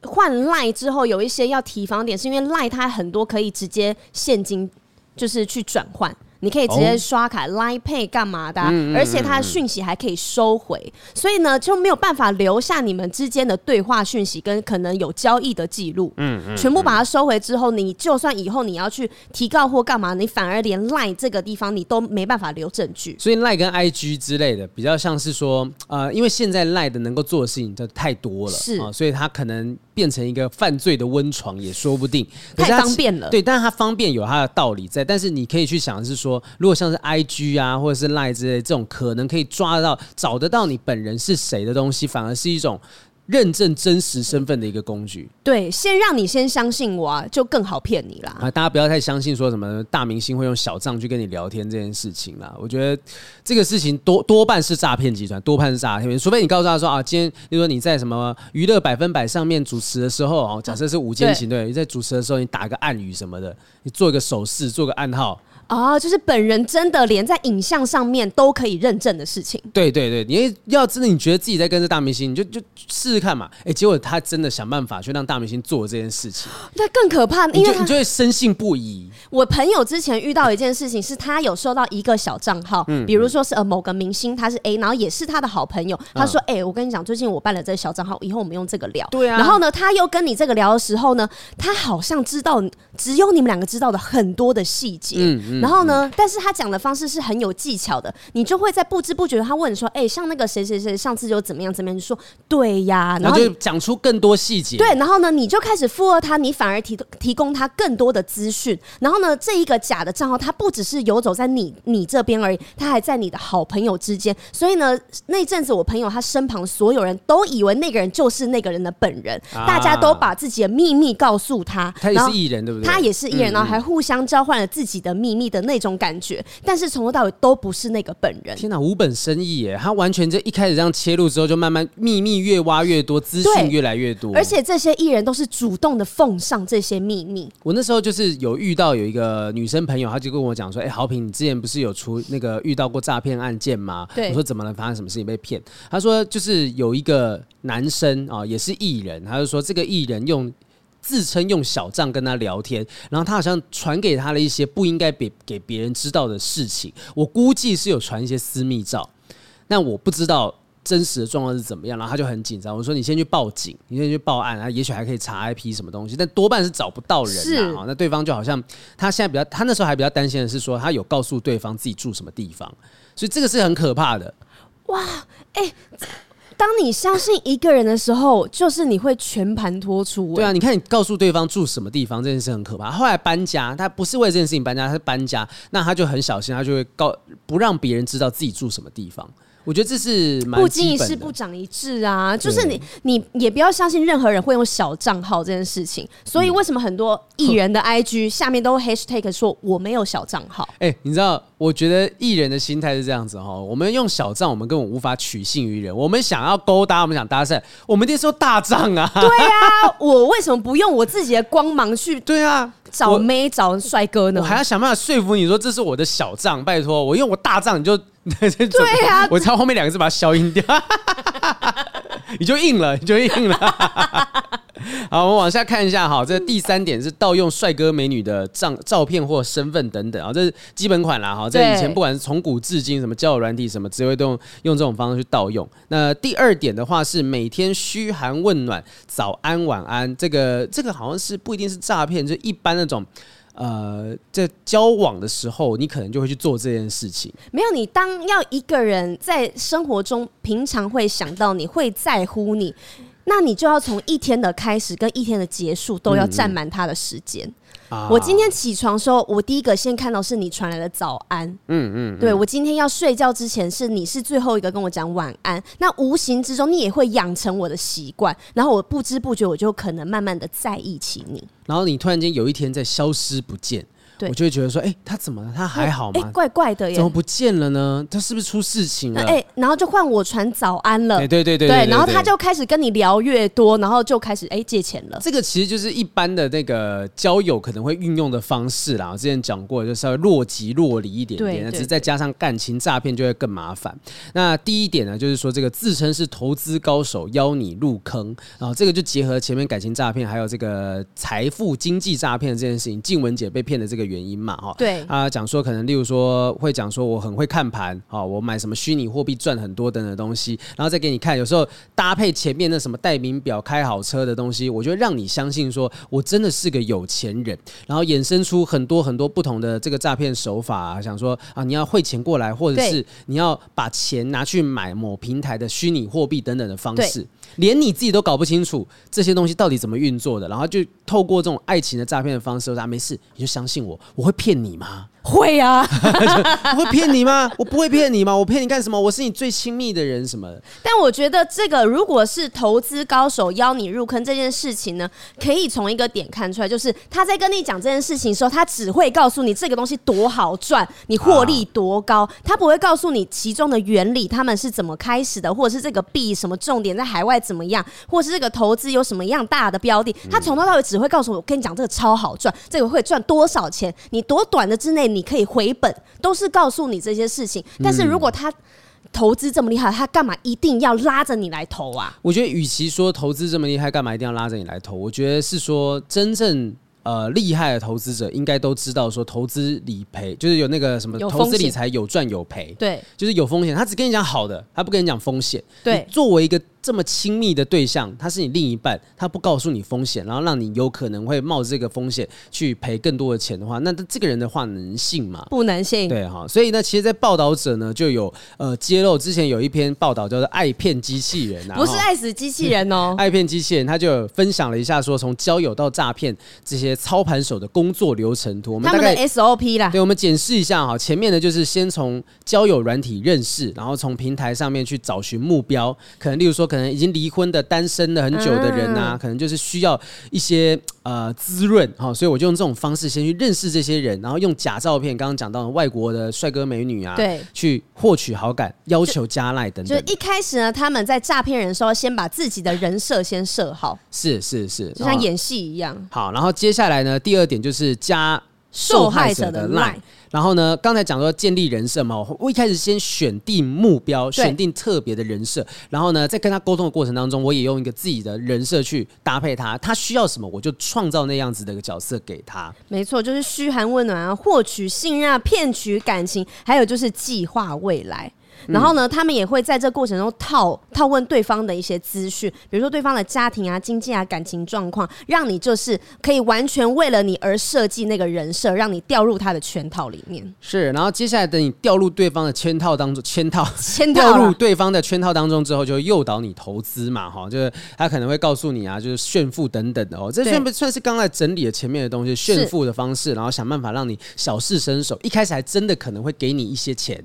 S1: 换赖之后有一些要提防点，是因为赖它很多可以直接现金。就是去转换。你可以直接刷卡、oh. Line Pay 干嘛的、啊嗯嗯嗯，而且它的讯息还可以收回，所以呢就没有办法留下你们之间的对话讯息跟可能有交易的记录。嗯，嗯，嗯，全部把它收回之后，你就算以后你要去提告或干嘛，你反而连 Line 这个地方你都没办法留证据。
S2: 所以 Line 跟 IG 之类的比较像是说，呃，因为现在 Line 的能够做的事情就太多了，是啊、呃，所以它可能变成一个犯罪的温床也说不定。
S1: 太方便了，
S2: 对，但是它方便有它的道理在，但是你可以去想的是说，如果像是 I G 啊，或者是 Line 之类这种可能可以抓得到、找得到你本人是谁的东西，反而是一种认证真实身份的一个工具。
S1: 对，先让你先相信我啊，就更好骗你啦。
S2: 啊，大家不要太相信说什么大明星会用小账去跟你聊天这件事情啦。我觉得这个事情多多半是诈骗集团，多半是诈骗。除非你告诉他说啊，今天比如说你在什么娱乐百分百上面主持的时候哦，假设是午间行对，你在主持的时候你打个暗语什么的，你做一个手势，做个暗号。
S1: 哦，就是本人真的连在影像上面都可以认证的事情。
S2: 对对对，你要真的你觉得自己在跟着大明星，你就就试试看嘛。哎，结果他真的想办法去让大明星做这件事情，
S1: 那更可怕，因为
S2: 你就会深信不疑。
S1: 我朋友之前遇到一件事情，是他有收到一个小账号，嗯，比如说是呃某个明星，他是 A，然后也是他的好朋友，他说：“哎、嗯，我跟你讲，最近我办了这个小账号，以后我们用这个聊。”对啊。然后呢，他又跟你这个聊的时候呢，他好像知道只有你们两个知道的很多的细节，嗯嗯。然后呢，但是。他讲的方式是很有技巧的，你就会在不知不觉，他问说：“哎、欸，像那个谁谁谁上次就怎么样怎么样？”你说：“对呀。”然后
S2: 就讲出更多细节。
S1: 对，然后呢，你就开始附和他，你反而提提供他更多的资讯。然后呢，这一个假的账号，他不只是游走在你你这边而已，他还在你的好朋友之间。所以呢，那阵子我朋友他身旁所有人都以为那个人就是那个人的本人，啊、大家都把自己的秘密告诉他。
S2: 他也是艺人，对不对？
S1: 他也是艺人，然后还互相交换了自己的秘密的那种感觉。但是从头到尾都不是那个本人。天
S2: 哪，无本生意耶！他完全就一开始这样切入之后，就慢慢秘密越挖越多，资讯越来越多。
S1: 而且这些艺人都是主动的奉上这些秘密。
S2: 我那时候就是有遇到有一个女生朋友，她就跟我讲说：“哎、欸，豪平，你之前不是有出那个遇到过诈骗案件吗？”对。我说：“怎么了？发生什么事情被骗？”她说：“就是有一个男生啊，也是艺人，他就说这个艺人用。”自称用小账跟他聊天，然后他好像传给他了一些不应该给给别人知道的事情。我估计是有传一些私密照，但我不知道真实的状况是怎么样。然后他就很紧张，我说：“你先去报警，你先去报案啊，也许还可以查 IP 什么东西，但多半是找不到人啊。”那对方就好像他现在比较，他那时候还比较担心的是说，他有告诉对方自己住什么地方，所以这个是很可怕的。
S1: 哇，哎、欸。当你相信一个人的时候，就是你会全盘托出。
S2: 对啊，你看你告诉对方住什么地方，这件事很可怕。后来搬家，他不是为这件事情搬家，他是搬家，那他就很小心，他就会告不让别人知道自己住什么地方。我觉得这是
S1: 不经一事不长一智啊，就是你你也不要相信任何人会用小账号这件事情。所以为什么很多艺人的 IG 下面都 hashtag 说我没有小账号？
S2: 哎、欸，你知道，我觉得艺人的心态是这样子哈，我们用小账，我们根本无法取信于人。我们想要勾搭，我们想搭讪，我们得说大账啊。
S1: 对啊，我为什么不用我自己的光芒去？
S2: 对啊。
S1: 找妹找帅哥呢？
S2: 我还要想办法说服你说，这是我的小账，拜托我用我大账你就
S1: 对呀、啊，
S2: 我抄后面两个字把它消音掉，你就硬了，你就硬了。好，我们往下看一下哈，这第三点是盗用帅哥美女的照照片或身份等等啊，这是基本款啦哈。这以前不管是从古至今，什么交友软体什么，只会都用用这种方式去盗用。那第二点的话是每天嘘寒问暖，早安晚安，这个这个好像是不一定是诈骗，就一般那种呃，在交往的时候，你可能就会去做这件事情。
S1: 没有，你当要一个人在生活中平常会想到你会在乎你。那你就要从一天的开始跟一天的结束都要占满他的时间。嗯嗯。我今天起床的时候，我第一个先看到是你传来的早安。嗯嗯。对，我今天要睡觉之前，是你是最后一个跟我讲晚安。那无形之中，你也会养成我的习惯，然后我不知不觉我就可能慢慢的在意起你。
S2: 然后你突然间有一天在消失不见。
S1: 对
S2: 我就会觉得说，哎、欸，他怎么了？他还好吗？
S1: 哎、欸，怪怪的耶，
S2: 怎么不见了呢？他是不是出事情了？哎、
S1: 欸，然后就换我传早安了。
S2: 对对对对
S1: 对，然后他就开始跟你聊越多，然后就开始哎、欸、借钱了。
S2: 这个其实就是一般的那个交友可能会运用的方式啦。我之前讲过，就是要若即若离一点点，对对对，只是再加上感情诈骗就会更麻烦。那第一点呢，就是说这个自称是投资高手邀你入坑，然后这个就结合前面感情诈骗还有这个财富经济诈骗这件事情，静雯姐被骗的这个原因嘛，哈。
S1: 对。
S2: 啊，讲说可能例如说会讲说我很会看盘，哈，我买什么虚拟货币赚很多等等东西，然后再给你看，有时候搭配前面那什么戴名表、开好车的东西，我觉得让你相信说我真的是个有钱人，然后衍生出很多很多不同的这个诈骗手法啊，想说啊你要汇钱过来，或者是你要把钱拿去买某平台的虚拟货币等等的方式，连你自己都搞不清楚这些东西到底怎么运作的，然后就透过这种爱情的诈骗的方式，我说啊没事，你就相信我，我会骗你吗？
S1: 会啊，
S2: 我会骗你吗？我不会骗你吗？我骗你干什么？我是你最亲密的人什么的。
S1: 但我觉得这个如果是投资高手邀你入坑这件事情呢，可以从一个点看出来，就是他在跟你讲这件事情的时候，他只会告诉你这个东西多好赚，你获利多高，他不会告诉你其中的原理，他们是怎么开始的，或者是这个币什么重点在海外怎么样，或是这个投资有什么样大的标的，他从头到尾只会告诉我，我跟你讲这个超好赚，这个会赚多少钱，你多短的之内。你可以回本，都是告诉你这些事情。但是如果他投资这么厉害，他干嘛一定要拉着你来投啊？
S2: 我觉得，与其说投资这么厉害，干嘛一定要拉着你来投？我觉得是说，真正呃厉害的投资者应该都知道，说投资理赔就是有那个什么投资理财有赚有赔，
S1: 对，
S2: 就是有风险。他只跟你讲好的，他不跟你讲风险。
S1: 对，
S2: 作为一个。这么亲密的对象，他是你另一半，他不告诉你风险，然后让你有可能会冒着这个风险去赔更多的钱的话，那这个人的话能信吗？
S1: 不能信。
S2: 对哈，所以呢，其实，在报道者呢就有呃揭露，之前有一篇报道叫做“爱骗机器人”啊，
S1: 不是爱死机器人哦，
S2: 爱骗机器人，他就有分享了一下说，从交友到诈骗这些操盘手的工作流程图，我们大概
S1: 他们的 SOP 啦，
S2: 对，我们检视一下哈，前面呢就是先从交友软体认识，然后从平台上面去找寻目标，可能例如说可能已经离婚。的单身了很久的人啊，可能就是需要一些呃滋润哈，所以我就用这种方式先去认识这些人，然后用假照片，刚刚讲到的外国的帅哥美女啊，
S1: 对，
S2: 去获取好感，要求加赖等等。
S1: 就一开始呢，他们在诈骗人的时候，先把自己的人设先设好，
S2: 是是是，
S1: 就像演戏一样。
S2: 好，然后接下来呢，第二点就是加受害者的赖。然后呢，刚才讲说建立人设嘛，我一开始先选定目标，选定特别的人设，然后呢，在跟他沟通的过程当中，我也用一个自己的人设去搭配他，他需要什么，我就创造那样子的一个角色给他。
S1: 没错，就是嘘寒问暖啊，获取信任啊，骗取感情，还有就是计划未来。然后呢，他们也会在这过程中套套问对方的一些资讯，比如说对方的家庭啊、经济啊、感情状况，让你就是可以完全为了你而设计那个人设，让你掉入他的圈套里面。
S2: 是，然后接下来等你掉入对方的圈套当中，圈套，圈套掉入对方的圈套当中之后，就诱导你投资嘛，哈，就是他可能会告诉你啊，就是炫富等等的哦，这算不算是刚才整理了前面的东西，炫富的方式，然后想办法让你小试身手，一开始还真的可能会给你一些钱，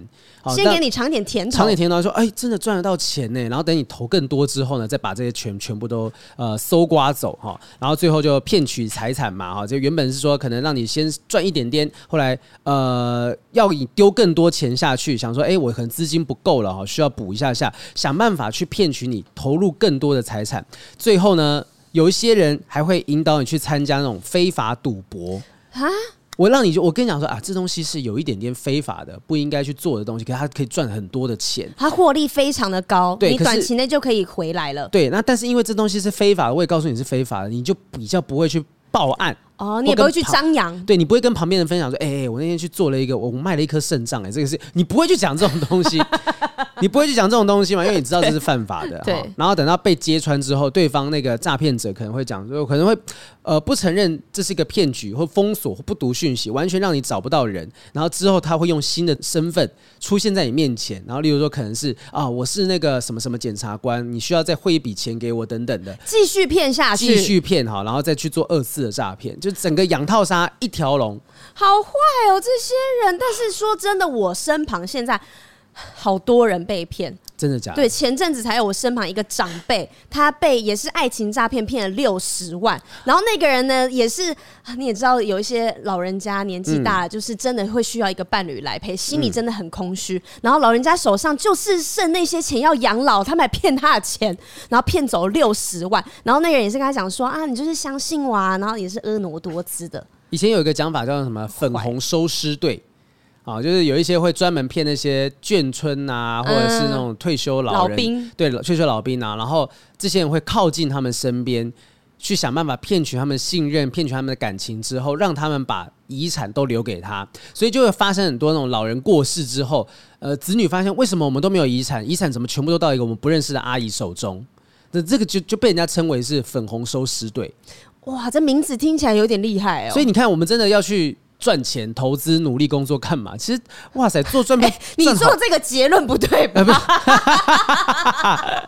S1: 先给你尝点。甜
S2: 头，常年甜头说：“哎，真的赚得到钱呢。”然后等你投更多之后呢，再把这些钱全部都呃搜刮走哈。然后最后就骗取财产嘛哈。就原本是说可能让你先赚一点点，后来呃要你丢更多钱下去，想说：“哎，我可能资金不够了哈，需要补一下下，想办法去骗取你投入更多的财产。”最后呢，有一些人还会引导你去参加那种非法赌博啊。我让你就，我跟你讲说啊，这东西是有一点点非法的，不应该去做的东西，可是它可以赚很多的钱，
S1: 它获利非常的高，
S2: 对，
S1: 你短期内就可以回来了。
S2: 对，那但是因为这东西是非法的，我也告诉你是非法的，你就比较不会去报案。
S1: 哦，你也不会去张扬，
S2: 对，你不会跟旁边人分享说，哎、欸，我那天去做了一个，我卖了一颗肾脏，哎，这个是你不会去讲这种东西，你不会去讲这种东西嘛？因为你知道这是犯法的。对，然后等到被揭穿之后，对方那个诈骗者可能会讲，就可能会呃不承认这是一个骗局，或封锁或不读讯息，完全让你找不到人。然后之后他会用新的身份出现在你面前，然后例如说可能是啊，我是那个什么什么检察官，你需要再汇一笔钱给我等等的，
S1: 继续骗下去，
S2: 继续骗哈，然后再去做二次的诈骗。就就整个养套杀一条龙，
S1: 好坏哦，这些人。但是说真的，我身旁现在好多人被骗。
S2: 真的假的？
S1: 对，前阵子才有我身旁一个长辈，他被也是爱情诈骗骗了六十万，然后那个人呢也是，你也知道有一些老人家年纪大了，嗯、就是真的会需要一个伴侣来陪，心里真的很空虚，嗯、然后老人家手上就是剩那些钱要养老，他们还骗他的钱，然后骗走六十万，然后那个人也是跟他讲说啊，你就是相信我啊，然后也是婀娜多姿的。
S2: 以前有一个讲法叫什么“粉红收尸队”。啊，就是有一些会专门骗那些眷村啊，或者是那种退休老人，嗯、老兵对，退休老兵啊，然后这些人会靠近他们身边，去想办法骗取他们信任，骗取他们的感情之后，让他们把遗产都留给他，所以就会发生很多那种老人过世之后，呃，子女发现为什么我们都没有遗产，遗产怎么全部都到一个我们不认识的阿姨手中？那这个就就被人家称为是粉红收尸队。
S1: 哇，这名字听起来有点厉害哦。
S2: 所以你看，我们真的要去。赚钱、投资、努力工作干嘛？其实，哇塞，做赚片、欸，
S1: 你做这个结论不对吧？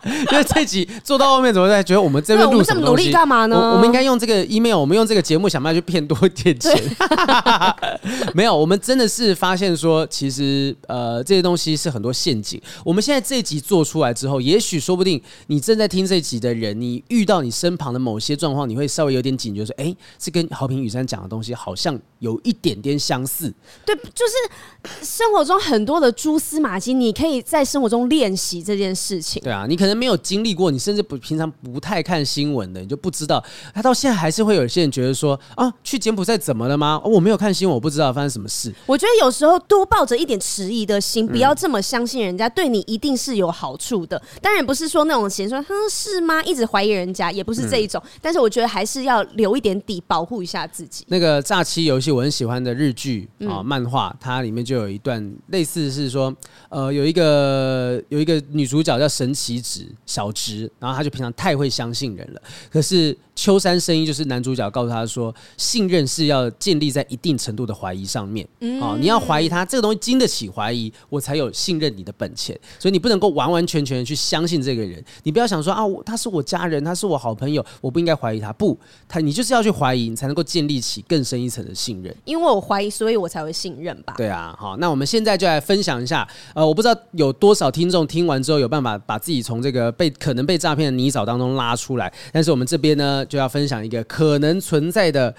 S2: 因为这集做到后面，怎么在觉得我们这边录什么东西？
S1: 努力干嘛呢？
S2: 我，我们应该用这个 email，我们用这个节目想办法去骗多一点钱。对 没有，我们真的是发现说，其实呃，这些东西是很多陷阱。我们现在这一集做出来之后，也许说不定你正在听这一集的人，你遇到你身旁的某些状况，你会稍微有点警觉，说，哎、欸，这跟好评雨山讲的东西好像有一。点点相似，
S1: 对，就是生活中很多的蛛丝马迹，你可以在生活中练习这件事情。
S2: 对啊，你可能没有经历过，你甚至不平常不太看新闻的，你就不知道。他到现在还是会有些人觉得说啊，去柬埔寨怎么了吗？哦，我没有看新闻，我不知道发生什么事。
S1: 我觉得有时候多抱着一点迟疑的心，不要这么相信人家对你一定是有好处的。当然不是说那种闲说，哼，是吗？一直怀疑人家，也不是这一种。嗯、但是我觉得还是要留一点底，保护一下自己。
S2: 那个诈欺游戏，我很喜欢。欢的日剧啊，漫画，它里面就有一段类似是说，呃，有一个有一个女主角叫神奇直小直，然后她就平常太会相信人了，可是。秋山声音就是男主角告诉她说，信任是要建立在一定程度的怀疑上面。嗯，哦，你要怀疑他这个东西经得起怀疑，我才有信任你的本钱。所以你不能够完完全全的去相信这个人。你不要想说啊，他是我家人，他是我好朋友，我不应该怀疑他。不，他你就是要去怀疑，你才能够建立起更深一层的信任。
S1: 因为因为我怀疑，所以我才会信任吧。
S2: 对啊，好，那我们现在就来分享一下。呃，我不知道有多少听众听完之后有办法把自己从这个被可能被诈骗的泥沼当中拉出来。但是我们这边呢，就要分享一个可能存在的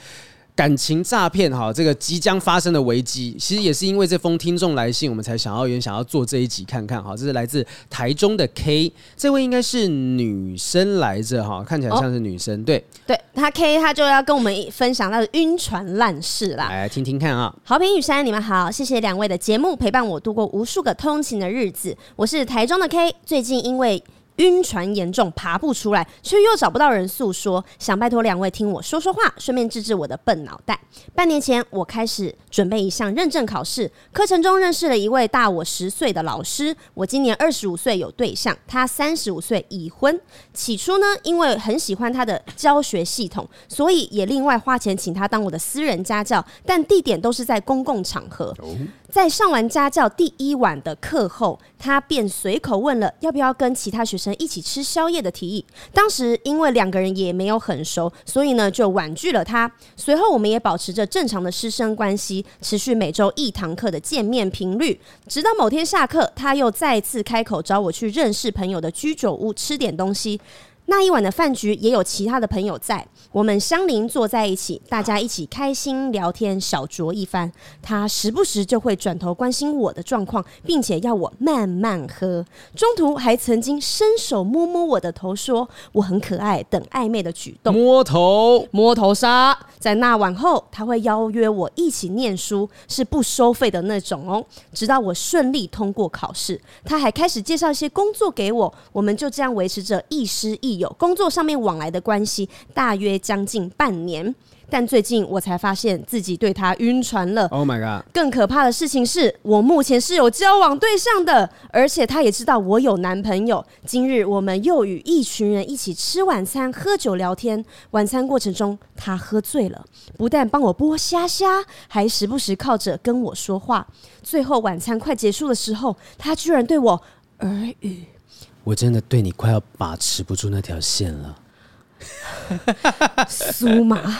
S2: 感情诈骗，哈，这个即将发生的危机，其实也是因为这封听众来信，我们才想要也想要做这一集看看，哈，这是来自台中的 K，这位应该是女生来着，哈，看起来像是女生，对，
S1: 对，他 K 她就要跟我们分享他的晕船烂事啦，
S2: 来听听看啊，
S1: 好平雨山，你们好，谢谢两位的节目陪伴我度过无数个通勤的日子，我是台中的 K，最近因为。晕船严重，爬不出来，却又找不到人诉说，想拜托两位听我说说话，顺便治治我的笨脑袋。半年前，我开始准备一项认证考试，课程中认识了一位大我十岁的老师。我今年二十五岁，有对象，他三十五岁，已婚。起初呢，因为很喜欢他的教学系统，所以也另外花钱请他当我的私人家教，但地点都是在公共场合。在上完家教第一晚的课后，他便随口问了要不要跟其他学生一起吃宵夜的提议。当时因为两个人也没有很熟，所以呢就婉拒了他。随后我们也保持着正常的师生关系，持续每周一堂课的见面频率。直到某天下课，他又再次开口找我去认识朋友的居酒屋吃点东西。那一晚的饭局也有其他的朋友在，我们相邻坐在一起，大家一起开心聊天，小酌一番。他时不时就会转头关心我的状况，并且要我慢慢喝。中途还曾经伸手摸摸我的头，说我很可爱等暧昧的举动。
S2: 摸头，
S1: 摸头杀。在那晚后，他会邀约我一起念书，是不收费的那种哦。直到我顺利通过考试，他还开始介绍一些工作给我，我们就这样维持着亦师亦。有工作上面往来的关系，大约将近半年。但最近我才发现自己对他晕船了。
S2: Oh my god！
S1: 更可怕的事情是我目前是有交往对象的，而且他也知道我有男朋友。今日我们又与一群人一起吃晚餐、喝酒、聊天。晚餐过程中，他喝醉了，不但帮我剥虾虾，还时不时靠着跟我说话。最后晚餐快结束的时候，他居然对我耳语。
S2: 我真的对你快要把持不住那条线了，
S1: 苏麻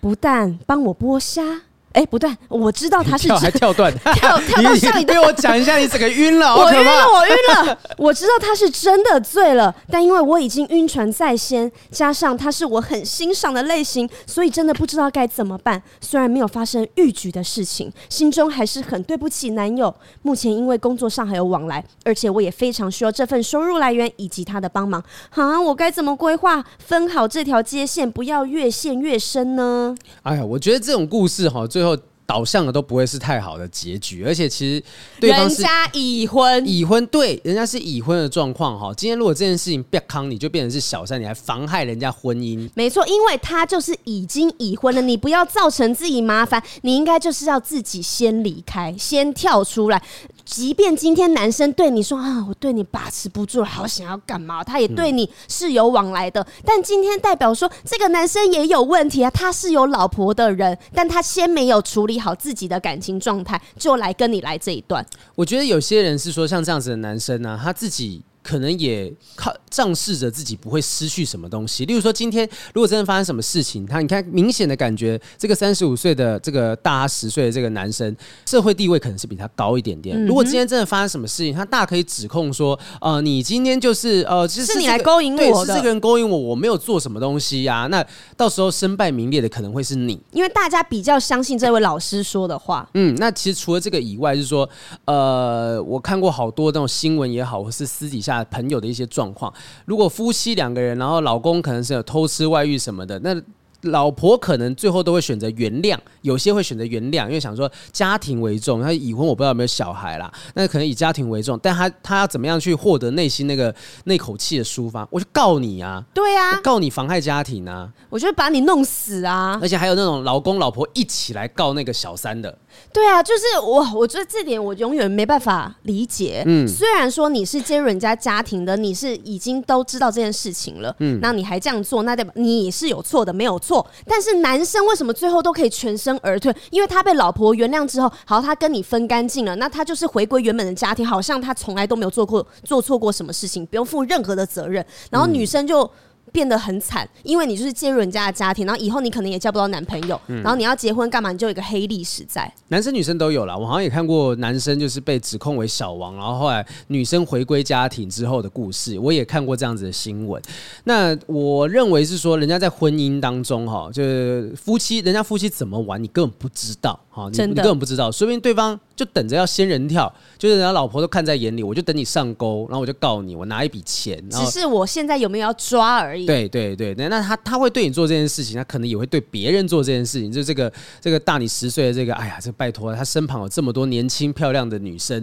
S1: 不但帮我剥虾，哎、欸，不对，我知道他是
S2: 跳还跳断，
S1: 跳跳到上一段，
S2: 被我讲一下，你整个晕了，
S1: 我晕了，我晕了。我知道他是真的醉了，但因为我已经晕船在先，加上他是我很欣赏的类型，所以真的不知道该怎么办。虽然没有发生逾矩的事情，心中还是很对不起男友。目前因为工作上还有往来，而且我也非常需要这份收入来源以及他的帮忙。啊，我该怎么规划分好这条接线，不要越陷越深呢？
S2: 哎呀，我觉得这种故事哈，最后。导向的都不会是太好的结局，而且其实对方是
S1: 人家已婚，
S2: 已婚对，人家是已婚的状况哈。今天如果这件事情别康，你就变成是小三，你还妨害人家婚姻。
S1: 没错，因为他就是已经已婚了，你不要造成自己麻烦，你应该就是要自己先离开，先跳出来。即便今天男生对你说啊，我对你把持不住，好想要干嘛，他也对你是有往来的。但今天代表说，这个男生也有问题啊，他是有老婆的人，但他先没有处理好自己的感情状态，就来跟你来这一段。
S2: 我觉得有些人是说，像这样子的男生呢、他自己。可能也靠仗势着自己不会失去什么东西，例如说今天如果真的发生什么事情，他你看明显的感觉，这个三十五岁的这个大他十岁的这个男生，社会地位可能是比他高一点点。如果今天真的发生什么事情，他大可以指控说，呃，你今天就是呃，其实是，
S1: 是你来勾引我的，
S2: 是这个人勾引我，我没有做什么东西呀、啊。那到时候身败名裂的可能会是你，
S1: 因为大家比较相信这位老师说的话。
S2: 嗯，那其实除了这个以外，就是说，呃，我看过好多那种新闻也好，或是私底下。朋友的一些状况，如果夫妻两个人，然后老公可能是有偷吃外遇什么的，那。老婆可能最后都会选择原谅，有些会选择原谅，因为想说家庭为重。他已婚，我不知道有没有小孩啦，那可能以家庭为重。但他他要怎么样去获得内心那个那口气的抒发？我就告你啊！
S1: 对啊，
S2: 告你妨害家庭啊！
S1: 我就把你弄死啊！
S2: 而且还有那种老公老婆一起来告那个小三的。
S1: 对啊，就是我，我觉得这点我永远没办法理解。嗯，虽然说你是介入人家家庭的，你是已经都知道这件事情了，嗯，那你还这样做，那代表你是有错的，没有错。但是男生为什么最后都可以全身而退？因为他被老婆原谅之后，好，他跟你分干净了，那他就是回归原本的家庭，好像他从来都没有做过做错过什么事情，不用负任何的责任。然后女生就。变得很惨，因为你就是介入人家的家庭，然后以后你可能也交不到男朋友，嗯、然后你要结婚干嘛？你就有一个黑历史在。
S2: 男生女生都有啦，我好像也看过男生就是被指控为小王，然后后来女生回归家庭之后的故事，我也看过这样子的新闻。那我认为是说，人家在婚姻当中哈，就是夫妻，人家夫妻怎么玩，你根本不知道哈，你，你根本不知道，说不定对方就等着要仙人跳，就是人家老婆都看在眼里，我就等你上钩，然后我就告你，我拿一笔钱，
S1: 只是我现在有没有要抓而已。
S2: 对对对，那他他会对你做这件事情，他可能也会对别人做这件事情。就这个这个大你十岁的这个，哎呀，这拜托，他身旁有这么多年轻漂亮的女生，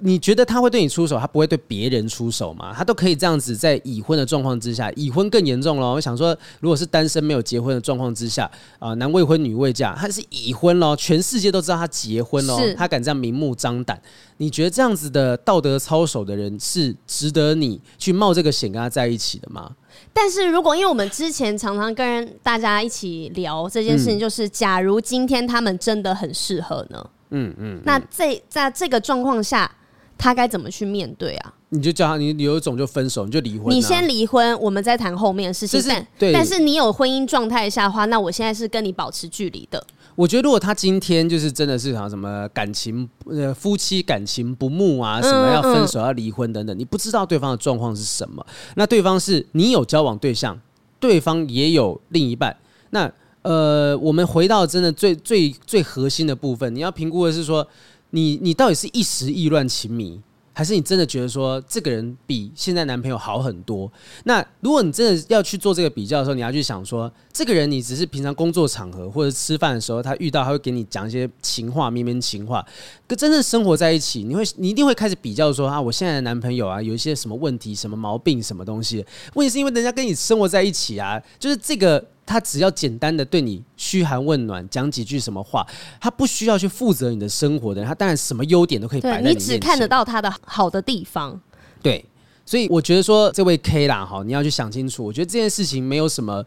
S2: 你觉得他会对你出手，他不会对别人出手吗？他都可以这样子，在已婚的状况之下，已婚更严重了。我想说，如果是单身没有结婚的状况之下，啊，男未婚女未嫁，他是已婚喽，全世界都知道他结婚喽，他敢这样明目张胆。你觉得这样子的道德操守的人是值得你去冒这个险跟他在一起的吗？
S1: 但是如果因为我们之前常常跟大家一起聊这件事情，就是假如今天他们真的很适合呢？嗯嗯，那这在这个状况下，他该怎么去面对啊？
S2: 你就叫他，你有一种就分手，你就离婚。
S1: 你先离婚，我们再谈后面的事情。但对，但是你有婚姻状态下的话，那我现在是跟你保持距离的。
S2: 我觉得，如果他今天就是真的是好像什么感情呃夫妻感情不睦啊，什么要分手要离婚等等，你不知道对方的状况是什么。那对方是你有交往对象，对方也有另一半。那呃，我们回到真的最最最核心的部分，你要评估的是说，你你到底是一时意乱情迷。还是你真的觉得说这个人比现在男朋友好很多？那如果你真的要去做这个比较的时候，你要去想说，这个人你只是平常工作场合或者吃饭的时候，他遇到他会给你讲一些情话、绵绵情话。跟真正生活在一起，你会你一定会开始比较说啊，我现在的男朋友啊，有一些什么问题、什么毛病、什么东西？问题是因为人家跟你生活在一起啊，就是这个。他只要简单的对你嘘寒问暖，讲几句什么话，他不需要去负责你的生活的人，他当然什么优点都可以摆在你面前。
S1: 你只看得到他的好的地方。
S2: 对，所以我觉得说这位 K 啦，哈，你要去想清楚。我觉得这件事情没有什么，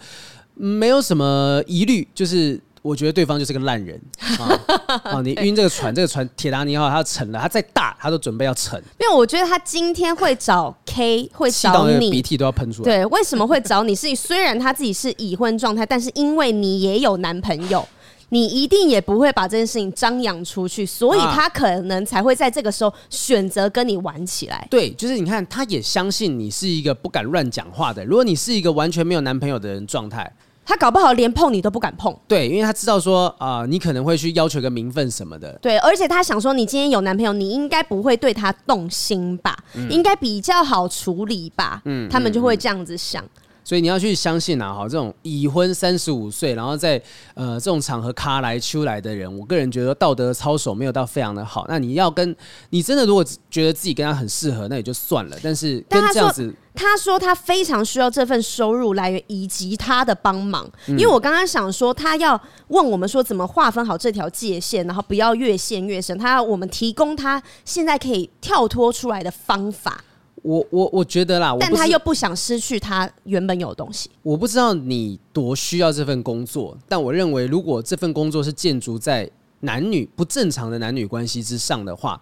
S2: 没有什么疑虑，就是。我觉得对方就是个烂人 啊！啊，你晕这个船，这个船铁达尼号它要沉了，它再大，它都准备要沉。
S1: 没有，我觉得他今天会找 K，会找你，
S2: 鼻涕都要喷出来。
S1: 对，为什么会找你？是虽然他自己是已婚状态，但是因为你也有男朋友，你一定也不会把这件事情张扬出去，所以他可能才会在这个时候选择跟你玩起来。
S2: 对，就是你看，他也相信你是一个不敢乱讲话的。如果你是一个完全没有男朋友的人状态，
S1: 他搞不好连碰你都不敢碰。
S2: 对，因为他知道说啊、呃，你可能会去要求个名分什么的。
S1: 对，而且他想说，你今天有男朋友，你应该不会对他动心吧？嗯、应该比较好处理吧？嗯，他们就会这样子想。
S2: 所以你要去相信啊，哈，这种已婚三十五岁，然后在呃这种场合卡来秋来的人，我个人觉得道德操守没有到非常的好。那你要跟你真的如果觉得自己跟他很适合，那也就算了。但是跟这样子，
S1: 他说他非常需要这份收入来源以及他的帮忙，因为我刚刚想说他要问我们说怎么划分好这条界限，然后不要越陷越深。他要我们提供他现在可以跳脱出来的方法。
S2: 我我我觉得啦，
S1: 但他又不想失去他原本有的东西。
S2: 我不知道你多需要这份工作，但我认为，如果这份工作是建筑在男女不正常的男女关系之上的话，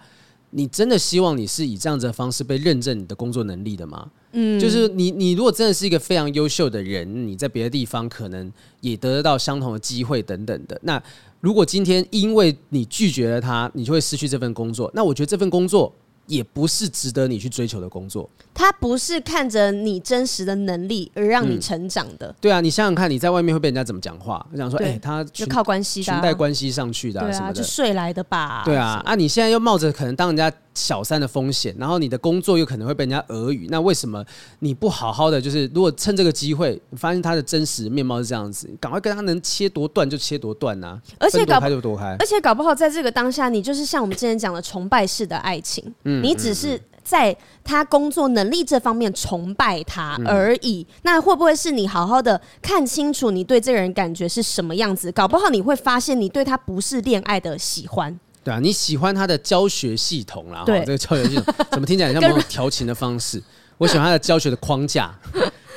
S2: 你真的希望你是以这样子的方式被认证你的工作能力的吗？嗯，就是你你如果真的是一个非常优秀的人，你在别的地方可能也得得到相同的机会等等的。那如果今天因为你拒绝了他，你就会失去这份工作，那我觉得这份工作。也不是值得你去追求的工作。
S1: 他不是看着你真实的能力而让你成长的。嗯、
S2: 对啊，你想想看，你在外面会被人家怎么讲话？我想说，哎、欸，他
S1: 就靠关系啊，
S2: 裙带关系上去的、啊，
S1: 对啊，就睡来的吧？
S2: 对啊，啊，你现在又冒着可能当人家小三的风险，然后你的工作又可能会被人家耳语，那为什么你不好好的？就是如果趁这个机会，你发现他的真实面貌是这样子，赶快跟他能切多断就切多断呐、啊，
S1: 而且搞
S2: 开就多开，
S1: 而且搞不好在这个当下，你就是像我们之前讲的崇拜式的爱情，嗯，你只是。在他工作能力这方面崇拜他而已，嗯、那会不会是你好好的看清楚你对这个人感觉是什么样子？搞不好你会发现你对他不是恋爱的喜欢。
S2: 对啊，你喜欢他的教学系统啦，对，这个教学系统怎么听起来像 某种调情的方式？我喜欢他的教学的框架。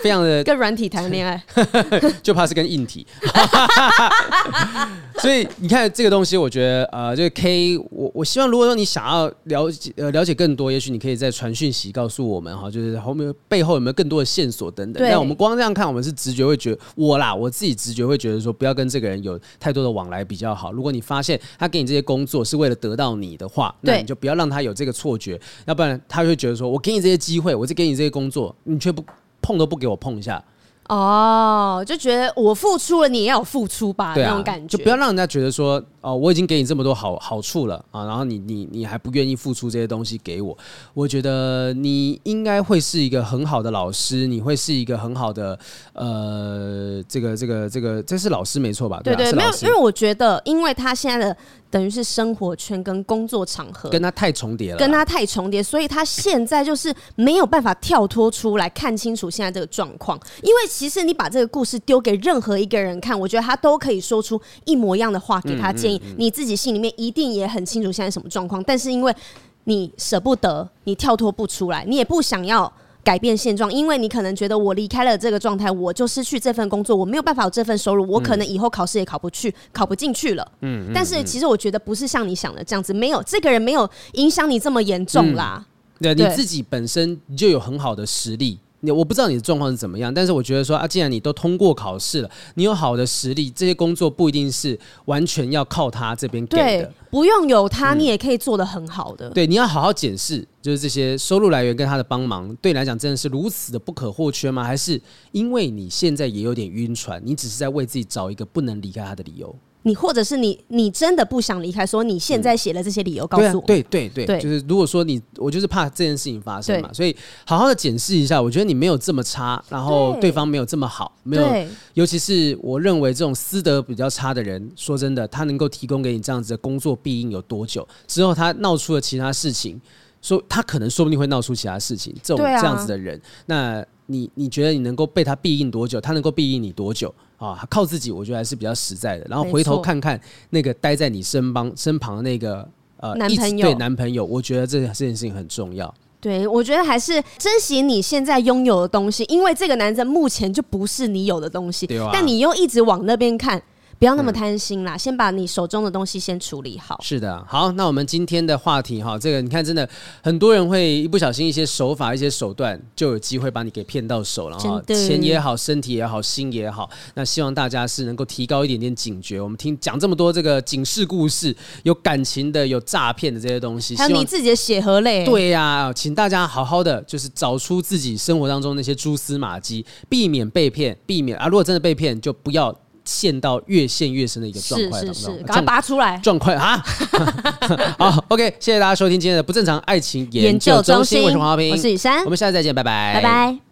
S2: 非常的
S1: 跟软体谈恋爱，
S2: 就怕是跟硬体，所以你看这个东西，我觉得呃，这个 K，我我希望如果说你想要了解呃了解更多，也许你可以在传讯息告诉我们哈，就是后面背后有没有更多的线索等等。那我们光这样看，我们是直觉会觉得我啦，我自己直觉会觉得说，不要跟这个人有太多的往来比较好。如果你发现他给你这些工作是为了得到你的话，那你就不要让他有这个错觉，要不然他会觉得说我给你这些机会，我就给你这些工作，你却不。碰都不给我碰一下，
S1: 哦，就觉得我付出了，你也要付出吧，对啊，那种感觉，
S2: 就不要让人家觉得说。哦，我已经给你这么多好好处了啊，然后你你你还不愿意付出这些东西给我，我觉得你应该会是一个很好的老师，你会是一个很好的呃，这个这个这个这是老师没错吧？对对，
S1: 没有，因为我觉得，因为他现在的等于是生活圈跟工作场合
S2: 跟他太重叠了，
S1: 跟他太重叠，所以他现在就是没有办法跳脱出来看清楚现在这个状况。因为其实你把这个故事丢给任何一个人看，我觉得他都可以说出一模一样的话给他建议。你自己心里面一定也很清楚现在什么状况，但是因为你舍不得，你跳脱不出来，你也不想要改变现状，因为你可能觉得我离开了这个状态，我就失去这份工作，我没有办法有这份收入，我可能以后考试也考不去，考不进去了。嗯，但是其实我觉得不是像你想的这样子，没有这个人没有影响你这么严重啦。
S2: 对，你自己本身就有很好的实力。我不知道你的状况是怎么样，但是我觉得说啊，既然你都通过考试了，你有好的实力，这些工作不一定是完全要靠他这边给的，
S1: 不用有他，你也可以做得很好的。
S2: 嗯、对，你要好好检视，就是这些收入来源跟他的帮忙，对你来讲真的是如此的不可或缺吗？还是因为你现在也有点晕船，你只是在为自己找一个不能离开他的理由？
S1: 你或者是你，你真的不想离开，说你现在写了这些理由告诉我、嗯
S2: 对啊。对对就是如果说你，我就是怕这件事情发生嘛，所以好好的检视一下。我觉得你没有这么差，然后对方没有这么好，没有，尤其是我认为这种私德比较差的人，说真的，他能够提供给你这样子的工作庇应有多久？之后他闹出了其他事情，说他可能说不定会闹出其他事情。这种这样子的人，那你你觉得你能够被他庇应多久？他能够庇应你多久？啊，靠自己，我觉得还是比较实在的。然后回头看看那个待在你身旁身旁的那个呃
S1: 男朋友，
S2: 对男朋友，我觉得这这件事情很重要。
S1: 对，我觉得还是珍惜你现在拥有的东西，因为这个男生目前就不是你有的东西。对啊。但你又一直往那边看，不要那么贪心啦，嗯、先把你手中的东西先处理好。
S2: 是的，好，那我们今天的话题哈，这个你看，真的很多人会一不小心一些手法、一些手段，就有机会把你给骗到手了哈。钱也好，身体也好，心也好，那希望大家是能够提高一点点警觉。我们听讲这么多这个警示故事，有感情的，有诈骗的这些东西，
S1: 还有你自己的血和泪。
S2: 对呀、啊，请大家好好的，就是找出自己生活当中那些蛛丝马迹，避免被骗，避免啊，如果真的被骗，就不要。陷到越陷越深的一个状况
S1: 是是是，赶快拔出来，
S2: 状况啊！好，OK，谢谢大家收听今天的不正常爱情研究中心，我是黄浩平，
S1: 我是雨珊，
S2: 我们下次再见，拜拜，
S1: 拜拜。